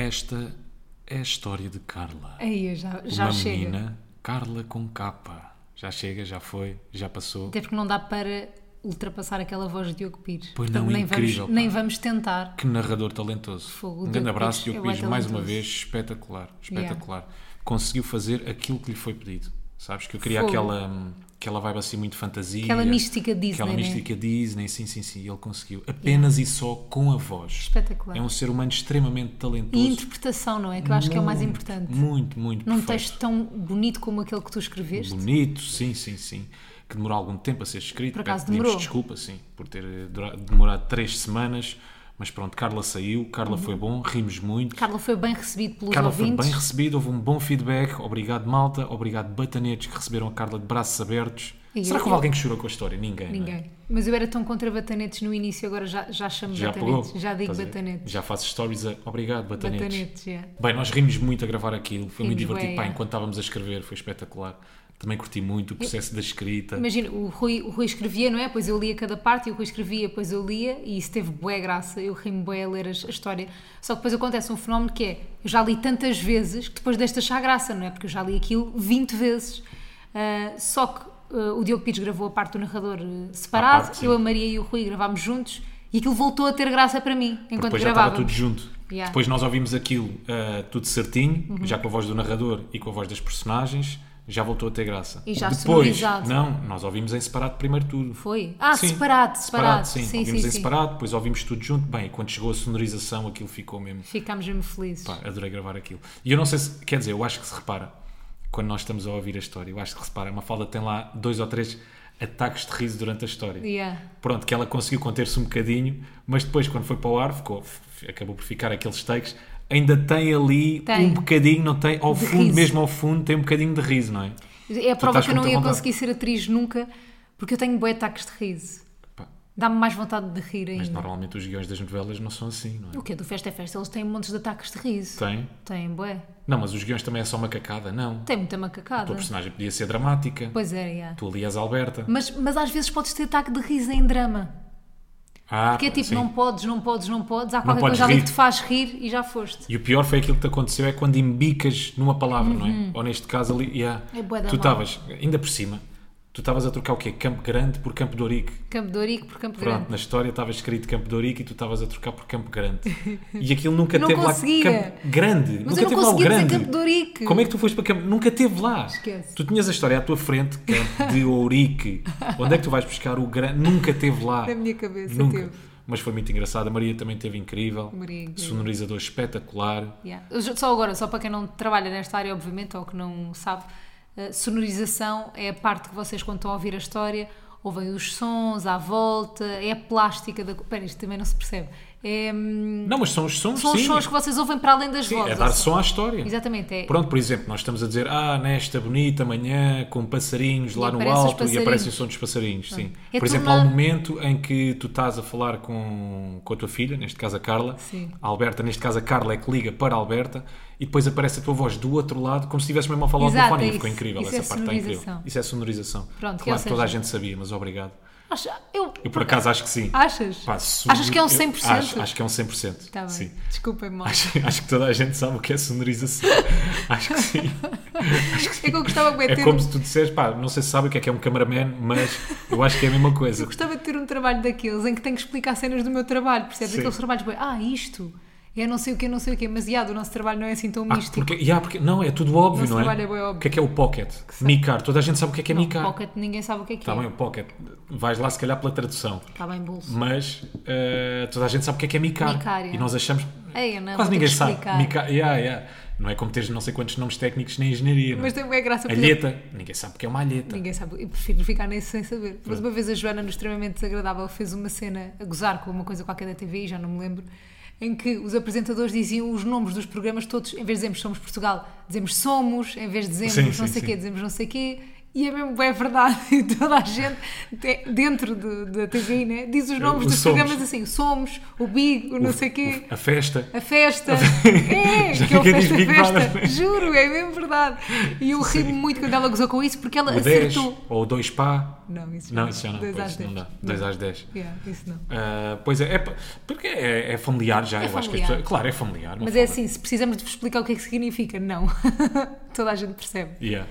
Esta é a história de Carla. Aí, já, já Uma chega. menina, Carla com capa. Já chega, já foi, já passou. Até porque não dá para ultrapassar aquela voz de Diogo Pires. Pois Portanto, não, nem, incrível, vamos, nem vamos tentar. Que narrador talentoso. Fogo, um Diogo grande abraço, Pires Diogo é Pires, mais uma vez, espetacular, espetacular. Conseguiu fazer aquilo que lhe foi pedido. Sabes? Que eu queria Fogo. aquela, hum, aquela vibe assim muito fantasia. Aquela mística Disney, Aquela né? mística Disney, sim, sim, sim. Ele conseguiu. Apenas e só com a voz. Espetacular. É um ser humano extremamente talentoso. E interpretação, não é? Que eu acho que é o mais Muito, importante. Muito, muito Num perfeito. texto tão bonito como aquele que tu escreveste. Bonito, sim, sim, sim. Que demorou algum tempo a ser escrito. Por acaso demorou. desculpa, sim, por ter eh, demorado três semanas. Mas pronto, Carla saiu, Carla foi bom, rimos muito. Carla foi bem recebido pelos Carla foi ouvintes. bem recebido, houve um bom feedback. Obrigado, malta. Obrigado, batanetes, que receberam a Carla de braços abertos. E Será eu- que houve alguém que chorou com a história? Ninguém. é? Ninguém. Mas eu era tão contra batanetes no início, agora já, já chamo Já pegou? batanetes. Já digo batanetes. Já faço stories a obrigado, batanetes. Batanetes, já. Bem, nós rimos muito a gravar aquilo, foi muito Rimos divertido. bué, Pá, enquanto estávamos a escrever, foi espetacular. Também curti muito o processo da escrita. Imagina, o Rui, o Rui escrevia, não é? Pois eu lia cada parte e o Rui escrevia, depois eu lia e isso teve bué graça. Eu rimo bué a ler a, a história. Só que depois acontece um fenómeno que é, eu já li tantas vezes que depois desta achar graça, não é? Porque eu já li aquilo 20 vezes. Ah, só que ah, o Diogo Pires gravou a parte do narrador eh, separado, parte, eu, a Maria e o Rui gravámos juntos e aquilo voltou a ter graça para mim, enquanto depois já estava gravávamos. tudo junto. Yeah. Uhum. Depois nós ouvimos aquilo ah, tudo certinho, já com a voz do narrador e com a voz das personagens, já voltou a ter graça. E já Depois, sonorizado. não, nós ouvimos em separado primeiro tudo. Foi? Ah, Sim, separado, separado. sim. sim, ouvimos sim, em sim. separado, depois ouvimos tudo junto. Bem, quando chegou a sonorização, aquilo ficou mesmo. Ficámos mesmo felizes. Pá, adorei gravar aquilo. E eu não sei se, quer dizer, eu acho que se repara, quando nós estamos a ouvir a história, eu acho que se repara, uma falda tem lá dois ou três ataques de riso durante a história. Yeah. Pronto, que ela conseguiu conter-se um bocadinho, mas depois, quando foi para o ar, ficou, acabou por ficar aqueles takes. Ainda tem ali Tem. um bocadinho, não tem? Ao De fundo, riso. mesmo ao fundo, tem um bocadinho de riso, não é? É a prova que eu não ia vontade. conseguir ser atriz nunca, porque eu tenho bué ataques de riso. Dá-me mais vontade de rir mas ainda. normalmente os guiões das novelas não são assim, não é? O quê? Do Festa é Festa, eles têm montes de ataques de riso. Tem? Tem, bué. Não, mas os guiões também é só uma cacada, não. Tem muita A macacada. tua personagem podia ser dramática, Pois é, yeah. tu ali és Alberta. Mas, mas às vezes podes ter ataque de riso em drama. Ah, Porque é tipo, sim. não podes, não podes, não podes. Há qualquer podes coisa ali que te faz rir e já foste. E o pior foi aquilo que te aconteceu é quando embicas numa palavra, não é? Ou neste caso ali, yeah, Uhum. É tu estavas, ainda por cima, tu estavas a trocar o quê? Campo Grande por Campo de Ourique. Campo de Ourique por Campo Pronto, Grande. na história estava escrito Campo de Ourique e tu estavas a trocar por Campo Grande. E aquilo nunca Não teve conseguia. lá Campo Grande. Mas nunca eu não teve lá o grande. Campo de Ourique. Como é que tu foste para Campo? Nunca teve lá. Esquece. Tu tinhas a história à tua frente, Campo de Ourique. Onde é que tu vais buscar o grande? Nunca teve lá. Na minha cabeça Nunca. teve. Mas foi muito engraçado. A Maria também teve incrível. Maria é incrível. Sonorizador espetacular. Yeah. Só agora, só para quem não trabalha nesta área, obviamente, ou que não sabe, eh, sonorização é a parte que vocês, quando estão a ouvir a história, ouvem os sons à volta, é a plástica da. Espera, isto também não se percebe. É, Não, mas são os sons, são os sim. sons que vocês ouvem para além das Sim, vozes. é dar som à história. Exatamente, é. Pronto, por exemplo, nós estamos a dizer, ah, nesta bonita manhã, com passarinhos lá no alto, e aparece o som dos passarinhos, sim. É por exemplo, tornar- há um momento em que tu estás a falar com, com a tua filha, neste caso a Carla, Sim. a Alberta, neste caso a Carla é que liga para a Alberta, e depois aparece a tua voz do outro lado, como se estivesse mesmo a falar Exato, ao telefone, é e ficou isso. incrível, Isso essa é parte está incrível. Isso é sonorização. Pronto, claro que toda a gente sabia, mas obrigado. Eu, Eu por acaso acho que sim. Achas? Pá, Achas que é um eu 100%? Acho, acho que é um 100%. Tá bem. Sim. Desculpem, mal. Acho, acho que toda a gente sabe o que é sonorização. acho que sim. É que eu gostava de É ter. como se tu disseres, pá, não sei se sabe o que é que é um cameraman, mas eu acho que é a mesma coisa. Eu gostava de ter um trabalho daqueles em que tenho que explicar cenas do meu trabalho, percebes? Sim. Aqueles trabalhos, bem, ah, isto, é não sei o quê, não sei o quê, mas já, o nosso trabalho não é assim tão Ah, místico. porque, yeah, porque, não, é tudo óbvio, Nosso não é? trabalho é bué óbvio. O que é que é o pocket? Micar. Toda a gente sabe o que é que é Não, micar. pocket, ninguém sabe o que é que Está é. bem, o pocket. Vais lá, se calhar, pela tradução. Está bem, bolso. Mas eh, toda a gente sabe o que é que é micar. Micar, yeah. E nós achamos. Ei, não, quase ninguém que sabe. Micar, yeah, yeah. Não é como teres não sei quantos nomes técnicos na engenharia. não é? Mas tem bem graça, por exemplo, Alheta. Ninguém sabe o que é uma alheta. Ninguém sabe, eu prefiro ficar nesse sem saber. Mas uma vez a Joana, no extremamente desagradável, fez uma cena a gozar com uma coisa qualquer da TV, já não me lembro, em que os apresentadores diziam os nomes dos programas todos, em vez de dizermos Somos Portugal, dizemos Somos, em vez de dizermos Sim, não sim, sei sim. quê, dizemos não sei quê, e é mesmo é verdade. E toda a gente de- dentro de- da TV né, diz os nomes o dos Somos. programas assim: Somos, o Big, o não sei quê. A festa. A festa, é, Já que é o festa, Big festa, Brother. juro, é mesmo verdade. E eu ri muito quando ela gozou com isso porque ela O 10 acertou. ou o 2 pá. Não, isso Não, isso já não. Dois pois, às não dez. dá. 2 às 10. Yeah, isso não. Ah, pois é, é porque é, é familiar já. É eu acho que as familiar. pessoas, claro, é familiar. não Mas é assim, se precisamos de vos explicar o que é que significa, não. Toda a gente percebe. Yeah.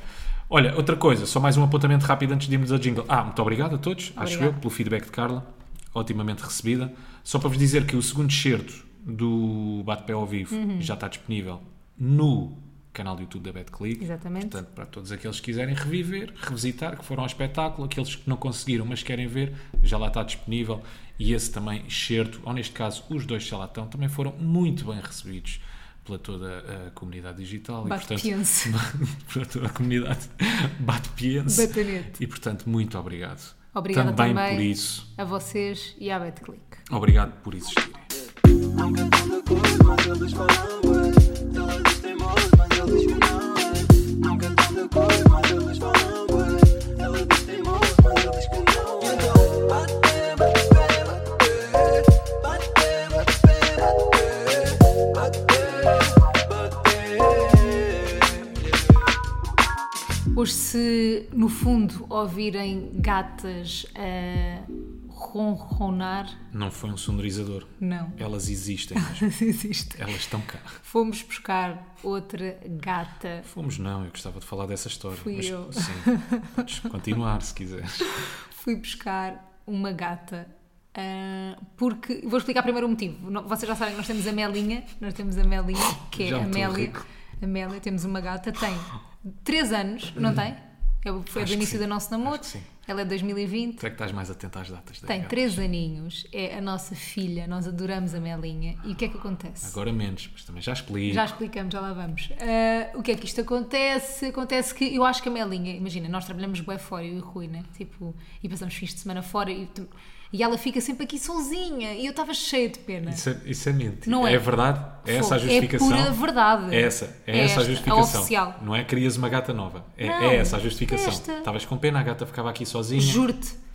Olha, outra coisa, só mais um apontamento rápido antes de irmos ao jingle. Ah, muito obrigado a todos, acho Obrigada. eu, pelo feedback de Carla, otimamente recebida. Só para vos dizer que o segundo excerto do Bate-Pé ao Vivo Uhum. já está disponível no canal do YouTube da BetClick. Exatamente. Portanto, para todos aqueles que quiserem reviver, revisitar, que foram ao espetáculo, aqueles que não conseguiram, mas querem ver, já lá está disponível. E esse também excerto, ou neste caso, os dois já lá estão, também foram muito bem recebidos pela toda a comunidade digital. e, Bate portanto, piense. para toda a comunidade bate piense. Batanete. E portanto, muito obrigado. Obrigada também, também. por isso. A vocês e à BetClick. Obrigado por existirem. No fundo ouvirem gatas a ronronar, Não foi um sonorizador. não. Elas existem mesmo. Existe. Elas estão cá. Fomos buscar outra gata. Fomos não, eu gostava de falar dessa história. Fui mas, eu. Sim, podes continuar se quiseres. Fui buscar uma gata. ah, porque vou explicar primeiro o motivo. Vocês já sabem que nós temos a Melinha, nós temos a Melinha, que é a me estou Mélia. rico. A Mélia, temos uma gata, tem 3 anos, não tem? O- Foi Acho do início do nosso namoro. Ela é 2020. Tu é que estás mais atento às datas da Tem gata. 3 aninhos, é a nossa filha, nós adoramos a Melinha. E o que é que acontece? Agora menos, mas também já explico. Já explicamos, já lá vamos. Ah, o que é que isto acontece? Acontece que eu acho que a Melinha, imagina, nós trabalhamos bem fora, eu e o Rui, né? Tipo, e passamos fins de semana fora e, tu- e ela fica sempre aqui sozinha e eu estava cheia de pena. Isso é, isso é mentira. Não é. é verdade? É essa a Fogo. justificação? É pura verdade. É essa, é, É essa esta, a a justificação. oficial. Não é querias uma gata nova. É, Não, é essa a justificação. esta. Estavas com pena, a gata ficava aqui sozinha. Juro-te.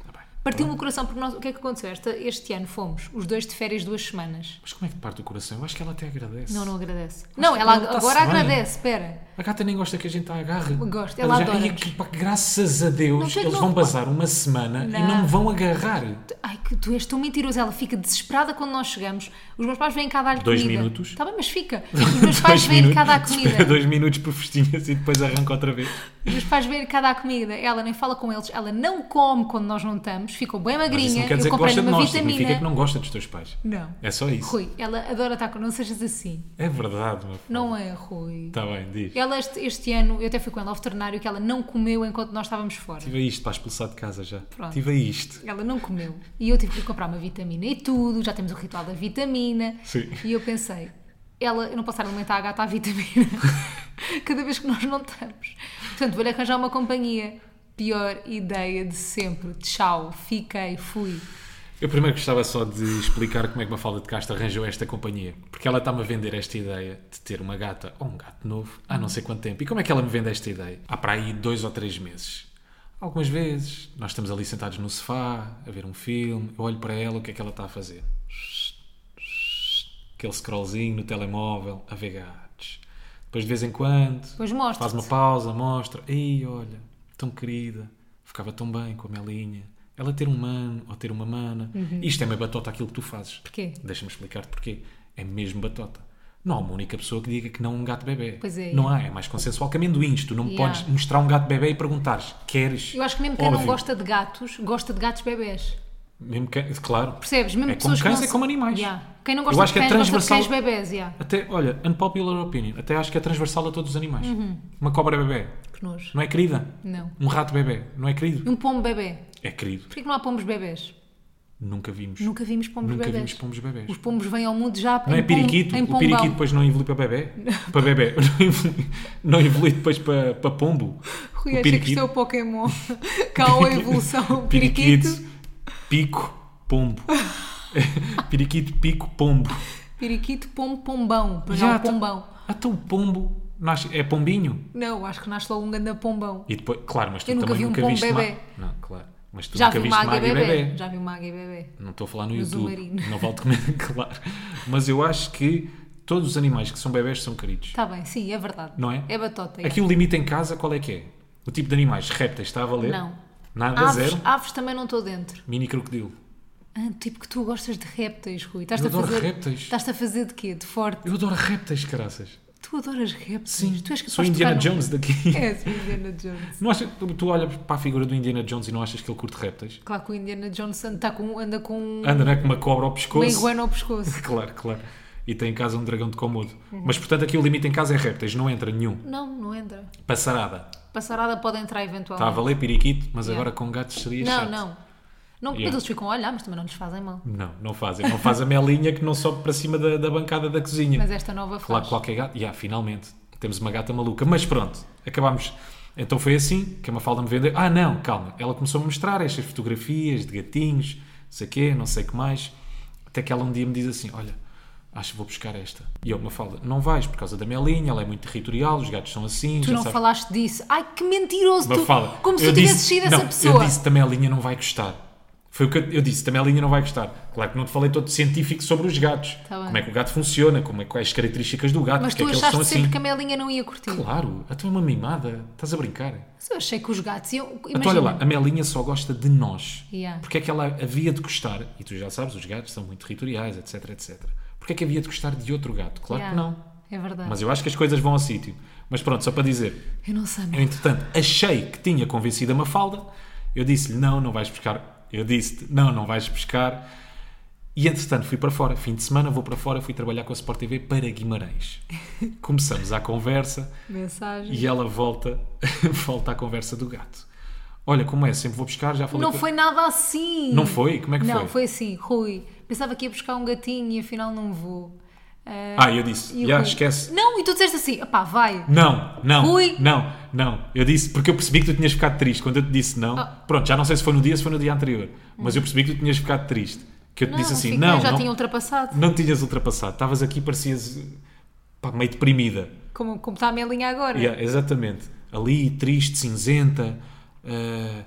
Tá. Partiu-me o coração porque nós, o que é que aconteceu? Esta, este ano fomos os dois de férias duas semanas. Mas como é que te parte o coração? Eu acho que ela até agradece. Não, não agradece. não, ela ela tá-se agora agradece, espera. A gata nem gosta que a gente a agarre. Gosta, ela já, adora-nos. "Ai, que pá, graças a Deus, Não, é eles não- vão bazar uma semana e Não. não me vão agarrar. Ai, que tu és tão mentiroso. Ela fica desesperada quando nós chegamos. Os meus pais vêm cá Dois comida. minutos. Está bem, mas fica. Os meus pais vêm cá dar comida. Espera dois minutos por festinhas e depois arranca outra vez. Os meus pais vêm cá dar comida. Ela nem fala com eles. Ela não come quando nós não estamos. Ficou bem Mas isso magrinha. não quer Eu dizer que comprei gosta de uma nós, vitamina. significa que não gosta dos teus pais. Não. É só isso. Rui, ela adora estar com. Não sejas assim. É verdade, meu Não é, Rui. Está bem, diz. Ela este, este ano, eu até fui com ela ao veterinário, que ela não comeu enquanto nós estávamos fora. Tive isto para expulsar de casa já. Pronto. Tive isto. Ela não comeu. E eu tive que comprar uma vitamina e tudo. Já temos o ritual da vitamina. Sim. E eu pensei, ela, eu não posso alimentar a gata à vitamina cada vez que nós não estamos. Portanto, vou-lhe arranjar uma companhia. Pior ideia de sempre. Tchau, fiquei, fui. Eu primeiro gostava só de explicar como é que uma falda de Castro arranjou esta companhia. Porque ela está-me a vender esta ideia de ter uma gata ou um gato novo há não sei quanto tempo. E como é que ela me vende esta ideia? Há para aí dois ou três meses. Algumas vezes, nós estamos ali sentados no sofá, a ver um filme, eu olho para ela, o que é que ela está a fazer? Aquele scrollzinho no telemóvel, a ver gatos. Depois, de vez em quando, faz uma pausa, mostra. Ei, olha, tão querida, ficava tão bem com a Melinha. Ela ter um mano ou ter uma mana. Isto é meio batota aquilo que tu fazes. Porquê? Deixa-me explicar-te porquê. É mesmo batota. Não há uma única pessoa que diga que não um gato bebê. Pois é. Não há, é mais consensual que amendoins. Tu não Yeah. podes mostrar um gato bebê e perguntares, queres? Eu acho que mesmo quem não gosta de gatos, gosta de gatos bebés. Mesmo que, claro. Percebes? Mesmo É como cães, é como animais. Yeah. Quem não Eu gosta acho de que é cães, gosta de transversal- cães bebés. Yeah. Até, olha, unpopular opinion. Até acho que é transversal a todos os animais. Uhum. Uma cobra bebê. Que nojo. Não é querida? Não. Um rato bebê. Não é querido? um pombo bebê. É querido. Porquê que não há pombos bebés? Nunca vimos. Nunca vimos pombos Nunca bebés. vimos pombos bebés. Os pombos vêm ao mundo já Não é em o pombão. periquito depois não evolui para bebê? Para bebê. Não evolui, não evolui depois para, para pombo? Rui, o achei que isto é o Pokémon. Cá a evolução. Periquito. pico, pombo. periquito, pico, pombo. Periquito, pombo, pombão. Pois Já há o tá- pombão. Até o pombo Nasce, é pombinho. Não, acho que nasce logo um ganda pombão. E depois, claro, mas tu Eu nunca também vi um nunca viste bebê. Não, claro. Mas tu Já nunca vi viste uma águia bebê. bebê. Já vi uma águia bebê. Não estou a falar no, No YouTube. submarino. Não vale comer, claro. Mas eu acho que todos os animais que são bebés são queridos. Está bem, sim, é verdade. Não é? É batota. é. Aqui o limite em casa, qual é que é? O tipo de animais, répteis, está a valer? Não. Nada, Aves, zero? aves também não estou dentro. Mini crocodilo. Ah, tipo que tu gostas de répteis, Rui. Estás Eu a adoro fazer, répteis. Estás a fazer de quê? De forte? Eu adoro répteis, caraças. Tu adoras répteis? Sim, tu és capaz sou Indiana num- Jones daqui. É, sou Indiana Jones. Não achas, tu, olhas para a figura do Indiana Jones e não achas que ele curte répteis? Claro que o Indiana Jones anda com, anda com Anda, é? Com uma cobra ao uma pescoço. iguana ao pescoço. Claro, claro. E tem em casa um dragão de Komodo. Uhum. Mas, portanto, aqui o limite em casa é répteis, não entra nenhum. Não, não entra. Passarada. Passarada pode entrar Está a eventualmente. valer periquito, mas Yeah. agora com gatos seria não, chato. não. Não, Yeah. Mas eles ficam a olhar, mas também não lhes fazem mal. Não, não fazem. Não faz a melinha que não sobe para cima da, da bancada da cozinha. Mas esta nova faz. Claro, qualquer gato. Yeah, finalmente. Temos uma gata maluca. Mas pronto, acabámos. Então foi assim que a Mafalda me vendeu. Ah, não, calma. Ela começou a mostrar estas fotografias de gatinhos, não sei o quê, não sei o que mais. Até que ela um dia me diz assim: Olha, acho que vou buscar esta. E eu, Mafalda, não vais por causa da Melinha, ela é muito territorial, os gatos são assim. Tu não sabes. falaste disso. Ai, que mentiroso! Tu, Mafalda, como se eu tu disse- sido não, essa pessoa. Eu disse também a linha não vai gostar. Foi o que eu, disse, também a linha não vai gostar. Claro que não te falei todo científico sobre os gatos. Tá como é que o gato funciona, como é, quais as características do gato, Mas porque tu é que eles achaste são sempre assim. que a Melinha não ia curtir. Claro, a tua é uma mimada. Estás a brincar? Mas eu achei que os gatos iam. Então, Imagina. olha lá, a Melinha só gosta de nós. Yeah. Porque é que ela havia de gostar, e tu já sabes, os gatos são muito territoriais, etc, etc. Porque é que havia de gostar de outro gato? Claro Yeah, que não. É verdade. Mas eu acho que as coisas vão ao sítio. Mas pronto, só para dizer, Eu não sei, eu, entretanto, achei que tinha convencido a Mafalda. Eu disse-lhe, não, não vais buscar. Eu disse-te, não, não vais buscar. E, entretanto, fui para fora. Fim de semana, vou para fora, fui trabalhar com a Sport TV para Guimarães. Começamos a conversa Mensagem. e ela volta, volta à conversa do gato. Olha, como é, sempre vou buscar, já falei Não com- foi nada assim. Não foi? Como é que não, foi? foi assim, Rui. Pensava que ia buscar um gatinho e afinal não vou. Ah, Ah, eu disse, já, Rui, esquece. Não, e tu disseste assim, pá, vai. Não, não, Rui. não, não. Eu disse, porque eu percebi que tu tinhas ficado triste. Quando eu te disse não, Ah. pronto, já não sei se foi no dia, se foi no dia anterior, mas eu percebi que tu tinhas ficado triste. Que eu te Não, disse assim, fiquei, não, já não, tinha ultrapassado. não tinhas ultrapassado. Estavas aqui, parecias pá, meio deprimida. Como, como está a Melinha agora. Yeah, exatamente. Ali, triste, cinzenta, ah,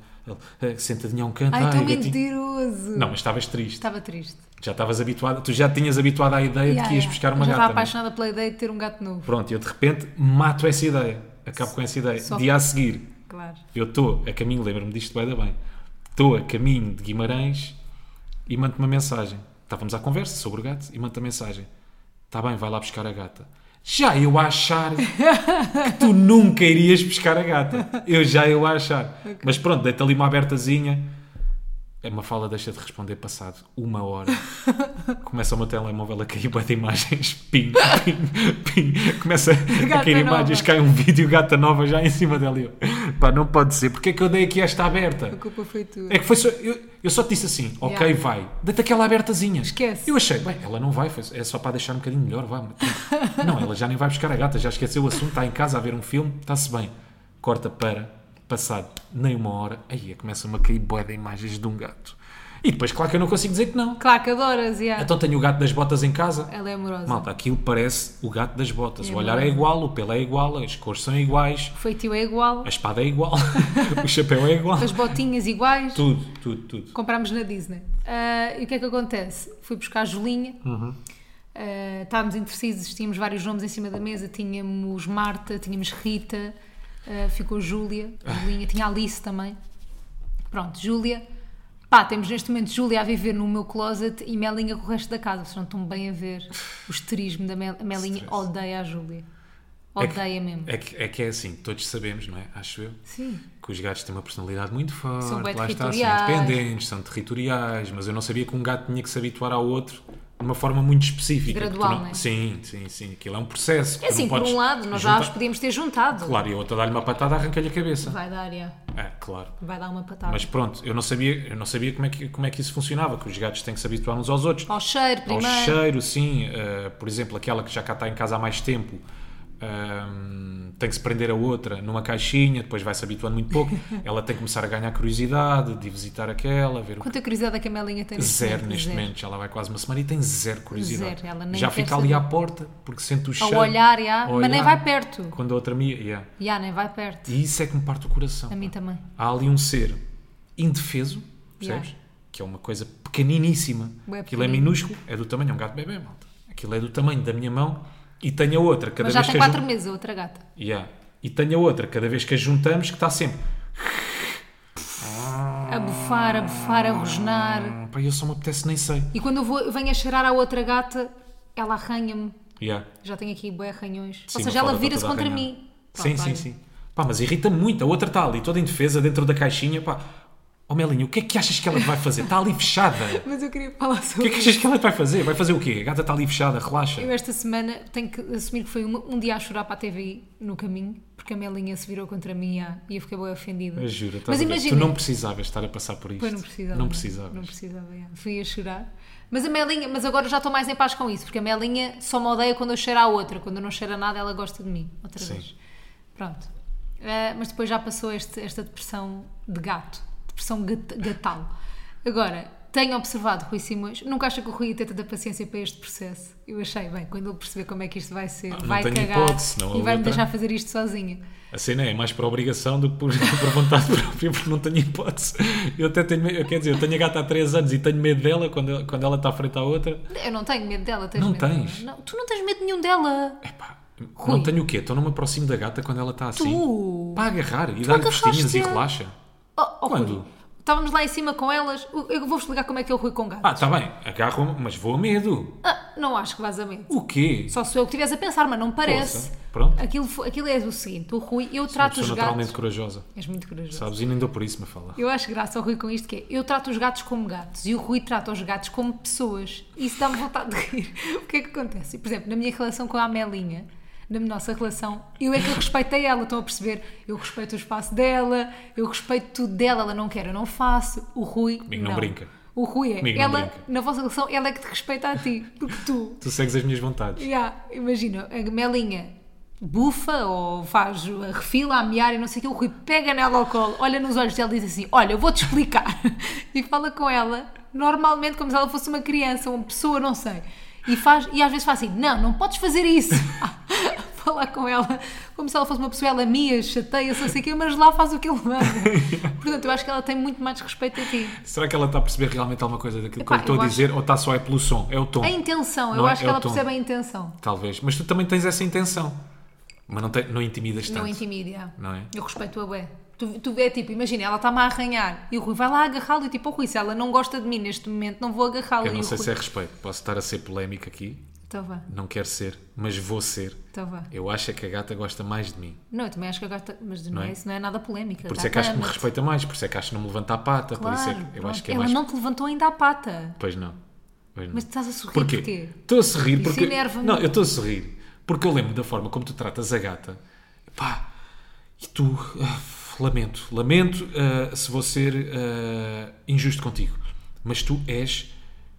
sentadinha a um canto. Ai, gatinho. mentiroso. Não, mas estavas triste. Estava triste. Já estavas habituada, tu já tinhas habituado à ideia de Yeah, que ias yeah. buscar uma Eu já gata. estava não é? apaixonada pela ideia de ter um gato novo. Pronto, eu de repente mato essa ideia. Acabo com essa ideia. Só- Dia a seguir, Claro. eu estou a caminho, lembro-me disto bem da bem, estou a caminho de Guimarães e mando-te uma mensagem. Estávamos à conversa sobre o gato e mando-te a mensagem. Está bem, vai lá buscar a gata. Já eu a achar que tu nunca irias buscar a gata. Eu já eu a achar. Mas pronto, deita ali uma abertazinha. É uma fala deixa de responder passado uma hora. Começa o meu telemóvel a cair bué de imagens. Pim, pim, pim. Começa a Gata cair nova. imagens, cai um vídeo gata nova já em cima dela. E eu, Pá, não pode ser. Porque é que eu dei aqui esta aberta? A culpa foi tua. É que foi só. Eu, eu só te disse assim, ok, Yeah. vai. Deita aquela abertazinha. Esquece. Eu achei, bem, ela não vai, foi- é só para deixar um bocadinho melhor, vá. Não, ela já nem vai buscar a gata, já esqueceu o assunto, está em casa a ver um filme, está-se bem. Corta para, passado nem uma hora, aí começa-me a cair bué de imagens de um gato. E depois, claro que eu não consigo dizer que não. Claro que adoras, yeah. Então tenho o gato das botas em casa. Ela é amorosa. Malta, aquilo parece o gato das botas. É o olhar é igual, o pelo é igual, as cores são iguais, O feitio é igual. a espada é igual, o chapéu é igual. As botinhas iguais. Tudo, tudo, tudo. Comprámos na Disney. Ah, e o que é que acontece? Fui buscar a Julinha. Uhum. Ah, estávamos indecisos, tínhamos vários nomes em cima da mesa. Tínhamos Marta, tínhamos Rita, ah, ficou Júlia, Julinha, tinha Alice também. Pronto, Júlia. Pá, temos neste momento Júlia a viver no meu closet e Melinha com o resto da casa. Vocês não estão bem a ver o esterismo da Mel Melinha. Stress. Odeia a Júlia. É que- Odeia mesmo. É que, é que é assim, todos sabemos, não é? Acho eu. Sim. Que os gatos têm uma personalidade muito forte, São bué lá está, são independentes, são territoriais, mas eu não sabia que um gato tinha que se habituar ao outro de uma forma muito específica. Gradual, não é? Sim, sim, sim. Aquilo é um processo. É assim, por podes um lado, nós já juntar- os podíamos ter juntado. Claro, e a outra dá-lhe uma patada, arranca-lhe a cabeça. Vai dar, yeah. É, claro. vai dar uma patada. Mas pronto, eu não sabia, eu não sabia como, é que, como é que isso funcionava, que os gatos têm que se habituar uns aos outros. Ao cheiro, Ao primeiro. cheiro, sim. Uh, por exemplo, aquela que já cá está em casa há mais tempo, Ahm, tem que se prender a outra numa caixinha, depois vai se habituando muito pouco. Ela tem que começar a ganhar curiosidade de visitar aquela, ver o Quanta curiosidade é que a Melinha tem neste Zero momento? neste Zero. momento, já lá vai quase uma semana e tem zero curiosidade. Zero, já fica ali saber. à porta porque sente o cheiro. olhar, já, a mas nem olhar. vai perto. Quando a outra me. yeah. Já, nem vai perto. E isso é que me parte o coração. A mim também. Há ali um ser indefeso, percebes? Yeah. Que é uma coisa pequeniníssima. Aquilo é minúsculo, é do tamanho, é um gato bebê, malta. Aquilo é do tamanho da minha mão e tem a outra cada Mas já vez tem que a quatro jun- meses, a outra gata. Yeah. E tem a outra cada vez que a juntamos que está sempre. A bufar, a bufar, a rosnar. "Hum, Pá, eu só me apetece, nem sei. E quando eu, vou, venho a cheirar à outra gata, ela arranha-me. Yeah. Já tenho aqui bué arranhões. Sim, Ou seja, ela foda vira-se contra mim. Sim, Pronto, sim, sim. Pá, mas irrita muito. A outra está ali toda indefesa dentro da caixinha. Pá, oh Melinha, o que é que achas que ela vai fazer? Está ali fechada. Mas eu queria falar O sobre que é que achas que ela vai fazer? Vai fazer o quê? A gata está ali fechada, relaxa. Eu esta semana tenho que assumir que foi uma- um dia a chorar para a TVI no caminho, porque a Melinha se virou contra mim ah, e eu fiquei bem ofendida. Eu juro, Mas estás a ver? imagina, tu não precisavas estar a passar por isto. Pois não precisava. Não precisavas. Não precisava, é. Fui a chorar. Mas a Melinha, mas agora já estou mais em paz com isso, porque a Melinha só me odeia quando eu cheiro à outra. Quando eu não cheiro a nada, ela gosta de mim. Outra Sim. vez. Pronto. Ah, mas depois já passou este- esta depressão de gato. Depressão gat- gatal. Agora, tenho observado Rui Simões. Nunca acho que o Rui ia ter tanta paciência para este processo. Eu achei, bem, quando ele perceber como é que isto vai ser, Ah, vai cagar hipótese, e vai-me deixar fazer isto sozinha. A cena é mais por obrigação do que por, por vontade própria, porque não tenho hipótese. Eu até tenho medo, quer dizer, eu tenho a gata há 3 anos e tenho medo dela quando, ela- quando ela está frente à outra. Eu não tenho medo dela, tens Não medo tens? dela? Não, tu não tens medo nenhum dela. Epá, Rui. não tenho o quê? Então não me aproximo da gata quando ela está assim. Tu? Para agarrar e dar-lhe festinhas e relaxa. Oh, oh, Quando? Rui, estávamos lá em cima com elas. Eu vou explicar como é que é o Rui com gatos. Ah, está bem, agarro mas vou a medo. Ah, não acho que vás a medo. O quê? Só sou eu que estivesse a pensar, mas não parece. Poça, pronto. Aquilo, aquilo é o seguinte: o Rui, eu trato os naturalmente gatos. corajosa. És muito corajoso. Sabes? E nem dou por isso, me fala. Eu acho graça ao Rui com isto que é, eu trato os gatos como gatos e o Rui trata os gatos como pessoas. Isso dá-me vontade de rir. O que é que acontece? Por exemplo, na minha relação com a Amelinha, na nossa relação, eu é que eu respeitei ela, estão a perceber? Eu respeito o espaço dela, eu respeito tudo dela, ela não quer, eu não faço. O Rui, Comigo não brinca. O Rui é, Comigo não ela, na vossa relação, ela é que te respeita a ti, porque tu Tu segues as minhas vontades. Yeah, imagina, a Melinha bufa ou faz refila a mear e não sei o que, o Rui pega nela ao colo, olha nos olhos dela e diz assim: Olha, eu vou-te explicar. e fala com ela, normalmente, como se ela fosse uma criança, uma pessoa, não sei. E, faz, e às vezes faz assim: Não, não podes fazer isso. Falar com ela como se ela fosse uma pessoa, ela mia, chateia-se, não sei o quê, mas lá faz o que ele manda. Portanto, eu acho que ela tem muito mais respeito a ti. Será que ela está a perceber realmente alguma coisa daquilo Epá, que eu estou eu a acho- dizer ou está só é pelo som? É o tom. A intenção, eu Não é? acho que É o ela tom. percebe a intenção. Talvez. Mas tu também tens essa intenção. Mas não, te, não intimidas tanto. Não intimida. Não é? Eu respeito a bué. Tu, tu vê, tipo, imagina, ela está-me a arranhar e o Rui vai lá agarrá-lo e tipo, oh Rui, se ela não gosta de mim neste momento, não vou agarrá-lo. Eu não sei Rui, se é respeito. Posso estar a ser polémico aqui. Então vá, Não quero ser, mas vou ser. então vá. Eu acho é que a gata gosta mais de mim. Não, eu também acho que a gata, mas não, Não é, é? isso não é nada polémica. Por isso Gata é que acho que me respeita mais. Por isso é que acho que não me levanta a pata. Claro, por isso é que eu pronto. acho que é ela mais. não te levantou ainda a pata. Pois não. Pois não. Mas estás a sorrir Porquê? porquê? Estou a sorrir Isso porque. enerva-me. Não, eu estou a sorrir porque eu lembro da forma como tu tratas a gata. Pá, e tu. Lamento, lamento ah, se vou ser ah, injusto contigo. Mas tu és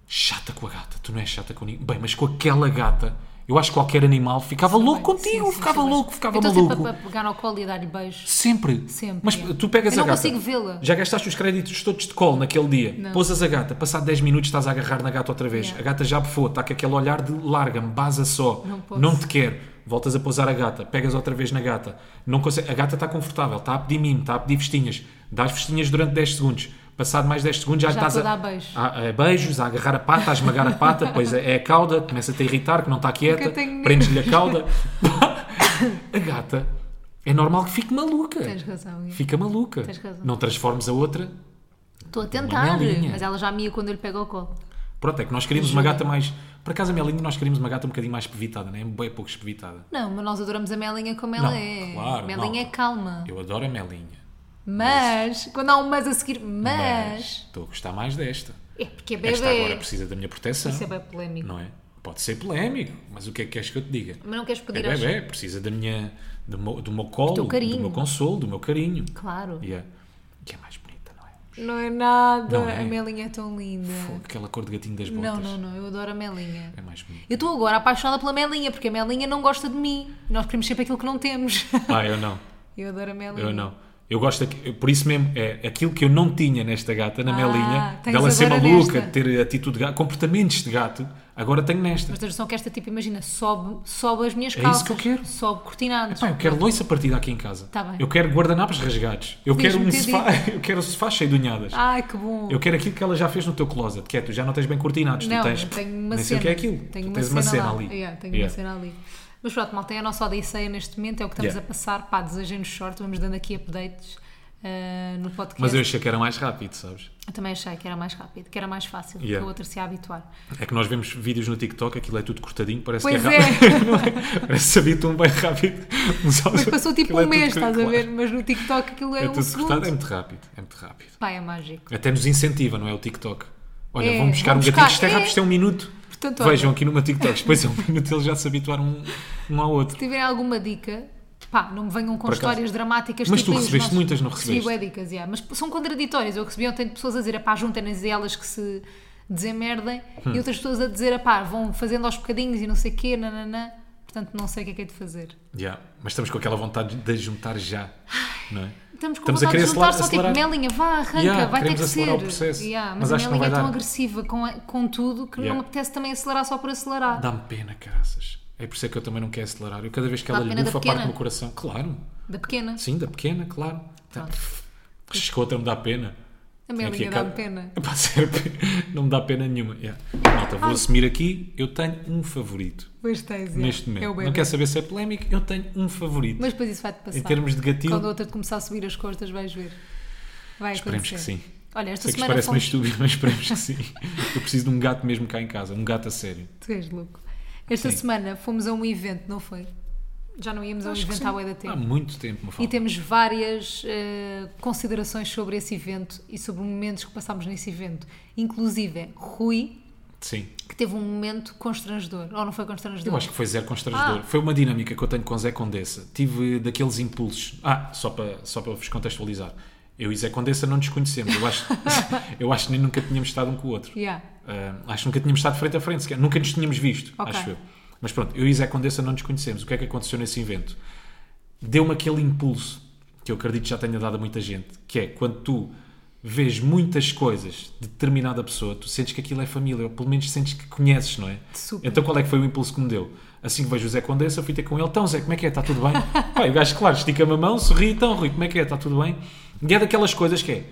chata com a gata. Tu não és chata com ninguém. Bem, mas com aquela gata, eu acho que qualquer animal ficava louco Sim, contigo. sim, ficava sim, louco, mas- ficava eu estou maluco. sempre a, a pegar ao colo e dar-lhe beijos. Sempre. Sempre, Mas é. tu pegas Eu a não gata. consigo vê-la. Já gastaste os créditos todos de colo naquele dia. Não. Pousas a gata. Passado 10 minutos estás a agarrar na gata outra vez. Yeah. A gata já bufou. Está com aquele olhar de larga-me, baza só. Não posso. te quer. Voltas a pousar a gata. Pegas outra vez na gata. Não consegue. A gata está confortável. Está a pedir mimo. Está a pedir festinhas. Dás festinhas durante 10 segundos. Passado mais 10 segundos já, Já estás a dar beijos. a, a beijos, a agarrar a pata, a esmagar a pata, depois é é a cauda, começa-te a irritar, que não está quieta, prendes-lhe a cauda. a gata é normal que fique maluca. Tens razão, Ian. Fica maluca. Tens razão. Não transformes a outra. Estou a tentar, mas ela já mia quando eu lhe pego ao colo. Pronto, é que nós queríamos uma gata mais. Por acaso a Melinha, nós queríamos uma gata um bocadinho mais espevitada, não é? Bem pouco espevitada. Não, mas nós adoramos a Melinha como ela Não, é. claro, Melinha é malta. calma. Eu adoro a Melinha. Mas, quando há um mas a seguir, Mas mas. estou a gostar mais desta. É porque é Esta agora bebê. precisa da minha proteção. Isso é bem polémico. Não é? Pode ser polémico, mas o que é que queres que eu te diga? Mas não queres É pedir aos... bebê, precisa da minha, do, meu, do meu colo, carinho. do meu consolo, do meu carinho. Claro. Yeah. Que é mais bonita, não é? Não é nada. Não é? A Melinha é tão linda. Fogo, Aquela cor de gatinho das botas. Não, não, não. Eu adoro a Melinha. É mais bonito. Eu estou agora apaixonada pela Melinha, porque a Melinha não gosta de mim. Nós queremos sempre aquilo que não temos. Ah, eu não. Eu adoro a Melinha. Eu não. Eu gosto, daqui- por isso mesmo, é aquilo que eu não tinha nesta gata, na Ah, Melinha, dela ser maluca, nesta. de ter atitude de gato, comportamentos de gato, agora tenho nesta. Mas tens noção que esta tipo, imagina, sobe, sobe as minhas É calças. isso que eu quero. Sobe cortinados. Pá, eu quero loiça partida aqui em casa. Tá bem. Eu quero guardanapos rasgados. Eu Podias quero um sofá, eu quero um sofá cheio de unhadas. Ai, que bom. Eu quero aquilo que ela já fez no teu closet, que é tu já não tens bem cortinados, não, tu tens. eu tenho uma nem cena. sei o que é aquilo. Tenho tu tens uma cena, ali. Yeah, tenho Yeah. uma cena ali. Mas pronto, malta, é a nossa odisseia neste momento, é o que estamos Yeah. a passar. Pá, desejem-nos sorte, vamos dando aqui updates ah, no podcast. Mas eu achei que era mais rápido, sabes? Eu também achei que era mais rápido, que era mais fácil, Yeah. que a outra se habituar. É que nós vemos vídeos no TikTok, aquilo é tudo cortadinho, parece Pois que é é. rápido. É? Parece que se habituam bem rápido. Mas Mas passou tipo é um tudo mês, estás a claro. ver? Mas no TikTok aquilo é, É um tudo segundo. cortado, é muito rápido. É muito rápido. Pá, é mágico. Até nos incentiva, não é? O TikTok. Olha, É, vamos buscar vamos um gatinho, buscar, isto é rápido, é. isto é um minuto. Portanto, olha, Vejam aqui no meu TikTok, depois é um minuto eles já se habituaram um, um ao outro. Se tiverem alguma dica, pá, não me venham com Por acaso. histórias dramáticas. Mas tipo tu recebeste muitas, não Recebi recebeste? bué dicas, yeah. mas são contraditórias. Eu recebi ontem pessoas a dizer, pá, juntem-nas elas que se desemerdem, Hum. e outras pessoas a dizer, pá, vão fazendo aos bocadinhos e não sei o quê, nananã. Portanto, não sei o que é que é de fazer. Yeah, Mas estamos com aquela vontade de juntar já, não é? Estamos com Estamos a vontade querer de juntar, acelerar- só tipo. Melinha, vá, arranca, Yeah, vai ter que ser. o. Yeah, mas, Mas a Melinha é tão dar. agressiva com, com tudo que Yeah. não me apetece também acelerar só por acelerar. Dá-me pena, caraças. É por isso é que eu também não quero acelerar. Eu cada vez que Dá ela lhe bufa, parte pequena? no coração. Claro. Da pequena. Sim, da pequena, claro. Pronto. Que outra me dá pena. A Melinha dá-me pena. Não me dá pena nenhuma. Yeah. Malta, vou Ai. assumir aqui, eu tenho um favorito. Pois tens, yeah. Neste momento. É o não quer saber se é polémico, eu tenho um favorito. Mas depois isso vai-te passar. em termos de gatilho, Quando a outra te começar a subir as costas, vais ver. Vai esperemos acontecer. que sim. Olha, esta Sei que isto parece meio fomos... estúpido, mas esperemos que sim. Eu preciso de um gato mesmo cá em casa, um gato a sério. Tu és louco. Esta Sim. semana fomos a um evento, não foi? Já não íamos Acho que evento há bué da Há tempo. muito tempo, me E temos várias eh, considerações sobre esse evento e sobre momentos que passámos nesse evento. Inclusive, Rui, Sim. que teve um momento constrangedor. Ou não foi constrangedor? Eu acho que foi zero constrangedor. Ah. Foi uma dinâmica que eu tenho com Zé Condessa. Tive daqueles impulsos. Ah, só para, só para vos contextualizar. Eu e Zé Condessa não nos conhecemos. Eu acho, eu acho que nem nunca tínhamos estado um com o outro. Yeah. Ah, acho que nunca tínhamos estado frente a frente, sequer. nunca nos tínhamos visto, Ok. acho eu. Mas pronto, eu e Zé Condessa não nos conhecemos. O que é que aconteceu nesse evento? Deu-me aquele impulso que eu acredito que já tenha dado a muita gente, que é quando tu vês muitas coisas de determinada pessoa, tu sentes que aquilo é família, ou pelo menos sentes que conheces, não é? Super. Então qual é que foi o impulso que me deu? Assim que vejo o Zé Condessa, fui ter com ele, então Zé, como é que é? Está tudo bem? Pai, o gajo, claro, estica-me a mão, sorri, então Rui, como é que é? Está tudo bem? E é daquelas coisas que é,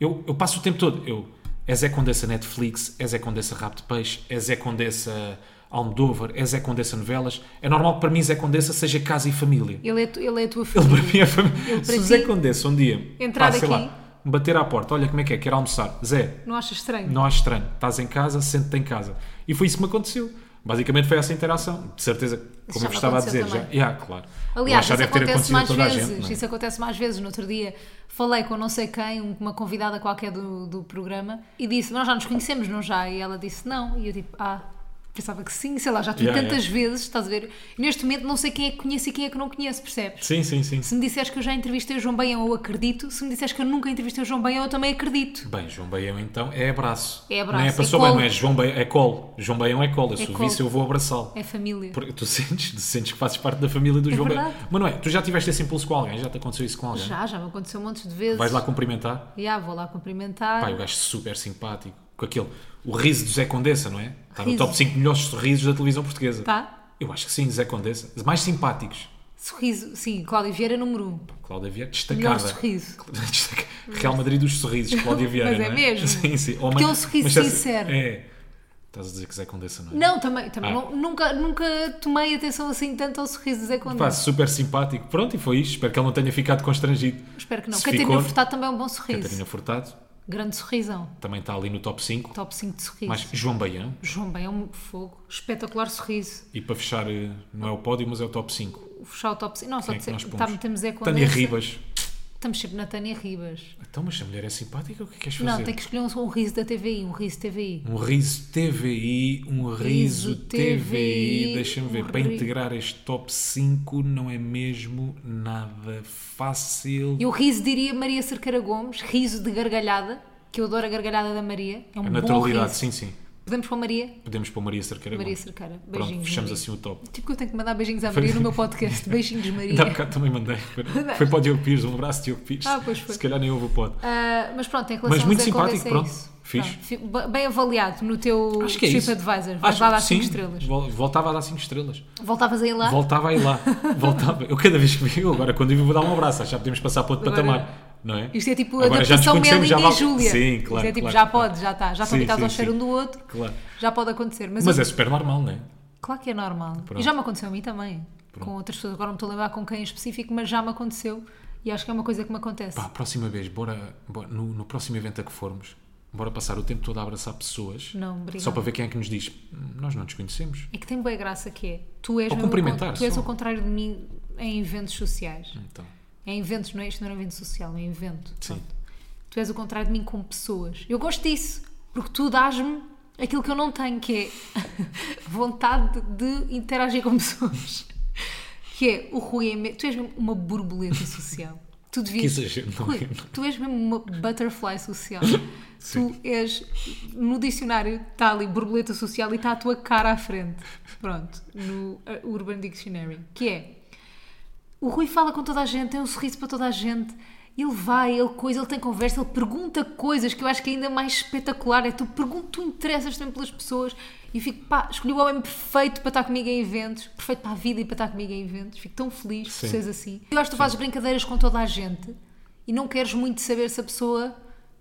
eu, eu passo o tempo todo, eu, é Zé Condessa Netflix, é Zé Condessa Rabo de Peixe, é Zé Condessa Almodóvar, é Zé Condessa Novelas, é normal que para mim Zé Condessa seja casa e família. Ele é, ele é a tua Ele para família. mim é família. Se o Zé Condessa um dia, entrar pá, aqui- lá, bater à porta, olha como é que é, quero almoçar, Zé, Não achas estranho? não acho estranho, estás em casa, sente-te em casa. E foi isso que me aconteceu. Basicamente foi essa interação. De certeza, como já eu estava a dizer, já. Yeah, claro. Aliás, isso acontece mais vezes. gente. é? Isso acontece mais vezes. No outro dia falei com não sei quem, um- uma convidada qualquer do, do programa, e disse: Nós já nos conhecemos, não já? E ela disse: Não. E eu tipo: Ah, pensava que sim, sei lá, já tive Yeah, tantas yeah. vezes, estás a ver? Neste momento não sei quem é que conheço e quem é que não conheço, percebes? Sim, sim, sim. Se me disseres que eu já entrevistei o João Baião, eu acredito. Se me disseres que eu nunca entrevistei o João Baião, eu também acredito. Bem, João Baião então é abraço. É abraço, Não é é passou bem, colo. não é João Baião, é colo. João Baião é colo. Eu É colo. visse eu vou abraçá-lo. É família. Porque tu sentes, tu sentes que fazes parte da família do É João. Baião. Mas não é, tu já tiveste esse impulso com alguém? Já te aconteceu isso com alguém? Já, já me aconteceu um monte de vezes. Vais lá cumprimentar? Já, vou lá cumprimentar. Pai, o gajo super simpático. Com aquele, o riso do Zé Condessa, não é? Está no Riso. top 5 melhores sorrisos da televisão portuguesa. Tá? Eu acho que sim, Zé Condessa. Os mais simpáticos. Sorriso, sim, Cláudia Vieira número 1. Um. Cláudia Vieira, Melhor destacada. sorriso. Destaca- Real Madrid dos sorrisos, Cláudia Vieira. Mas é não mesmo. Sim, sim. É um sorriso mas sincero. É. Estás a dizer que Zé Condessa, não é? Não, também, também Ah. não- nunca, nunca tomei atenção assim tanto ao sorriso de Zé Pá, Condessa. super simpático. Pronto, e foi isto. Espero que ele não tenha ficado constrangido. Espero que não. Se Catarina ficou- Furtado também é um bom sorriso. Catarina Furtado Grande sorrisão. também está ali no top 5. Top 5 de sorriso. Mas João Baião. João é um fogo. Espetacular sorriso. E para fechar, eh, não é o pódio, mas é o top 5. O Fechar o top 5. Não, só Quem é que dizer nós que pomos? tá, temos Zé Tânia. Ribas. Estamos sempre na Tânia Ribas. Então, mas se a mulher é simpática, o que é que queres fazer? Não, tem que escolher um, um riso da TVI, um riso TVI. Um riso TVI, um riso Riso TVI. TVI, Deixa-me ver, um para integrar este top 5 não é mesmo nada fácil. Eu riso diria Maria Cerqueira Gomes, riso de gargalhada, que eu adoro a gargalhada da Maria. É um A bom naturalidade, riso. sim, sim. Podemos pôr Maria? Podemos pôr Maria Cerqueira Maria Gomes. Cerqueira. Pronto, Beijinhos. fechamos Maria. assim o top. Tipo que eu tenho que mandar beijinhos à Maria no meu podcast. Beijinhos, Maria. Há bocado também mandei. Foi, foi para o Diogo Pires, um abraço, Diogo Pires. Ah, pois foi. Se calhar nem houve o pod. Ah, mas pronto, em relação Mas muito simpático, é pronto. isso. Fixe. Pronto, Bem avaliado no teu Acho que é. TripAdvisor. Acho- dar 5 sim, estrelas. vol- Voltava a dar 5 estrelas. Voltavas a ir lá? Voltava a ir lá. Voltava. Eu cada vez que vi, agora quando eu vou dar um abraço, já podemos passar para outro Agora- patamar. Não é? Isto é tipo Agora já nos adaptação conhecemos, já Melinda e Júlia. Sim, claro. Isto é tipo, claro, já claro. pode, já está. Já estão habitados ao cheiro um do outro. Claro. Já pode acontecer. Mas, Mas eu- é super normal, não é? claro que é normal. Pronto. E já me aconteceu a mim também. Com outras pessoas. Agora não estou a lembrar com quem em específico, mas já me aconteceu. E acho que é uma coisa que me acontece. Pá, a próxima vez, bora, bora- no, no próximo evento a que formos, bora passar o tempo todo a abraçar pessoas. Não. Só para ver quem é que nos diz. "Hum, Nós não nos conhecemos. É que tem boa graça que é. Tu és, Ou o cumprimentar, con- tu és o contrário de mim em eventos sociais. Então, Em eventos, não é? Isto não é um evento social, é evento. Sim. Pronto. Tu és o contrário de mim com pessoas. Eu gosto disso, porque tu dás-me aquilo que eu não tenho, que é vontade de interagir com pessoas. Que é o Rui, é me- tu és mesmo uma borboleta social. Tu devias. Que exagero, não Rui, é? tu és mesmo uma butterfly social. tu és. No dicionário está ali borboleta social e está a tua cara à frente. Pronto, no uh, Urban Dictionary. Que é. O Rui fala com toda a gente, tem um sorriso para toda a gente. Ele vai, ele coisa, ele tem conversa, ele pergunta coisas que eu acho que é ainda mais espetacular. É tu perguntas, tu interessas também pelas pessoas. E eu fico, pá, escolhi o homem perfeito para estar comigo em eventos, perfeito para a vida e para estar comigo em eventos. Fico tão feliz por Sim. seres assim. Eu acho que tu fazes brincadeiras com toda a gente e não queres muito saber se a pessoa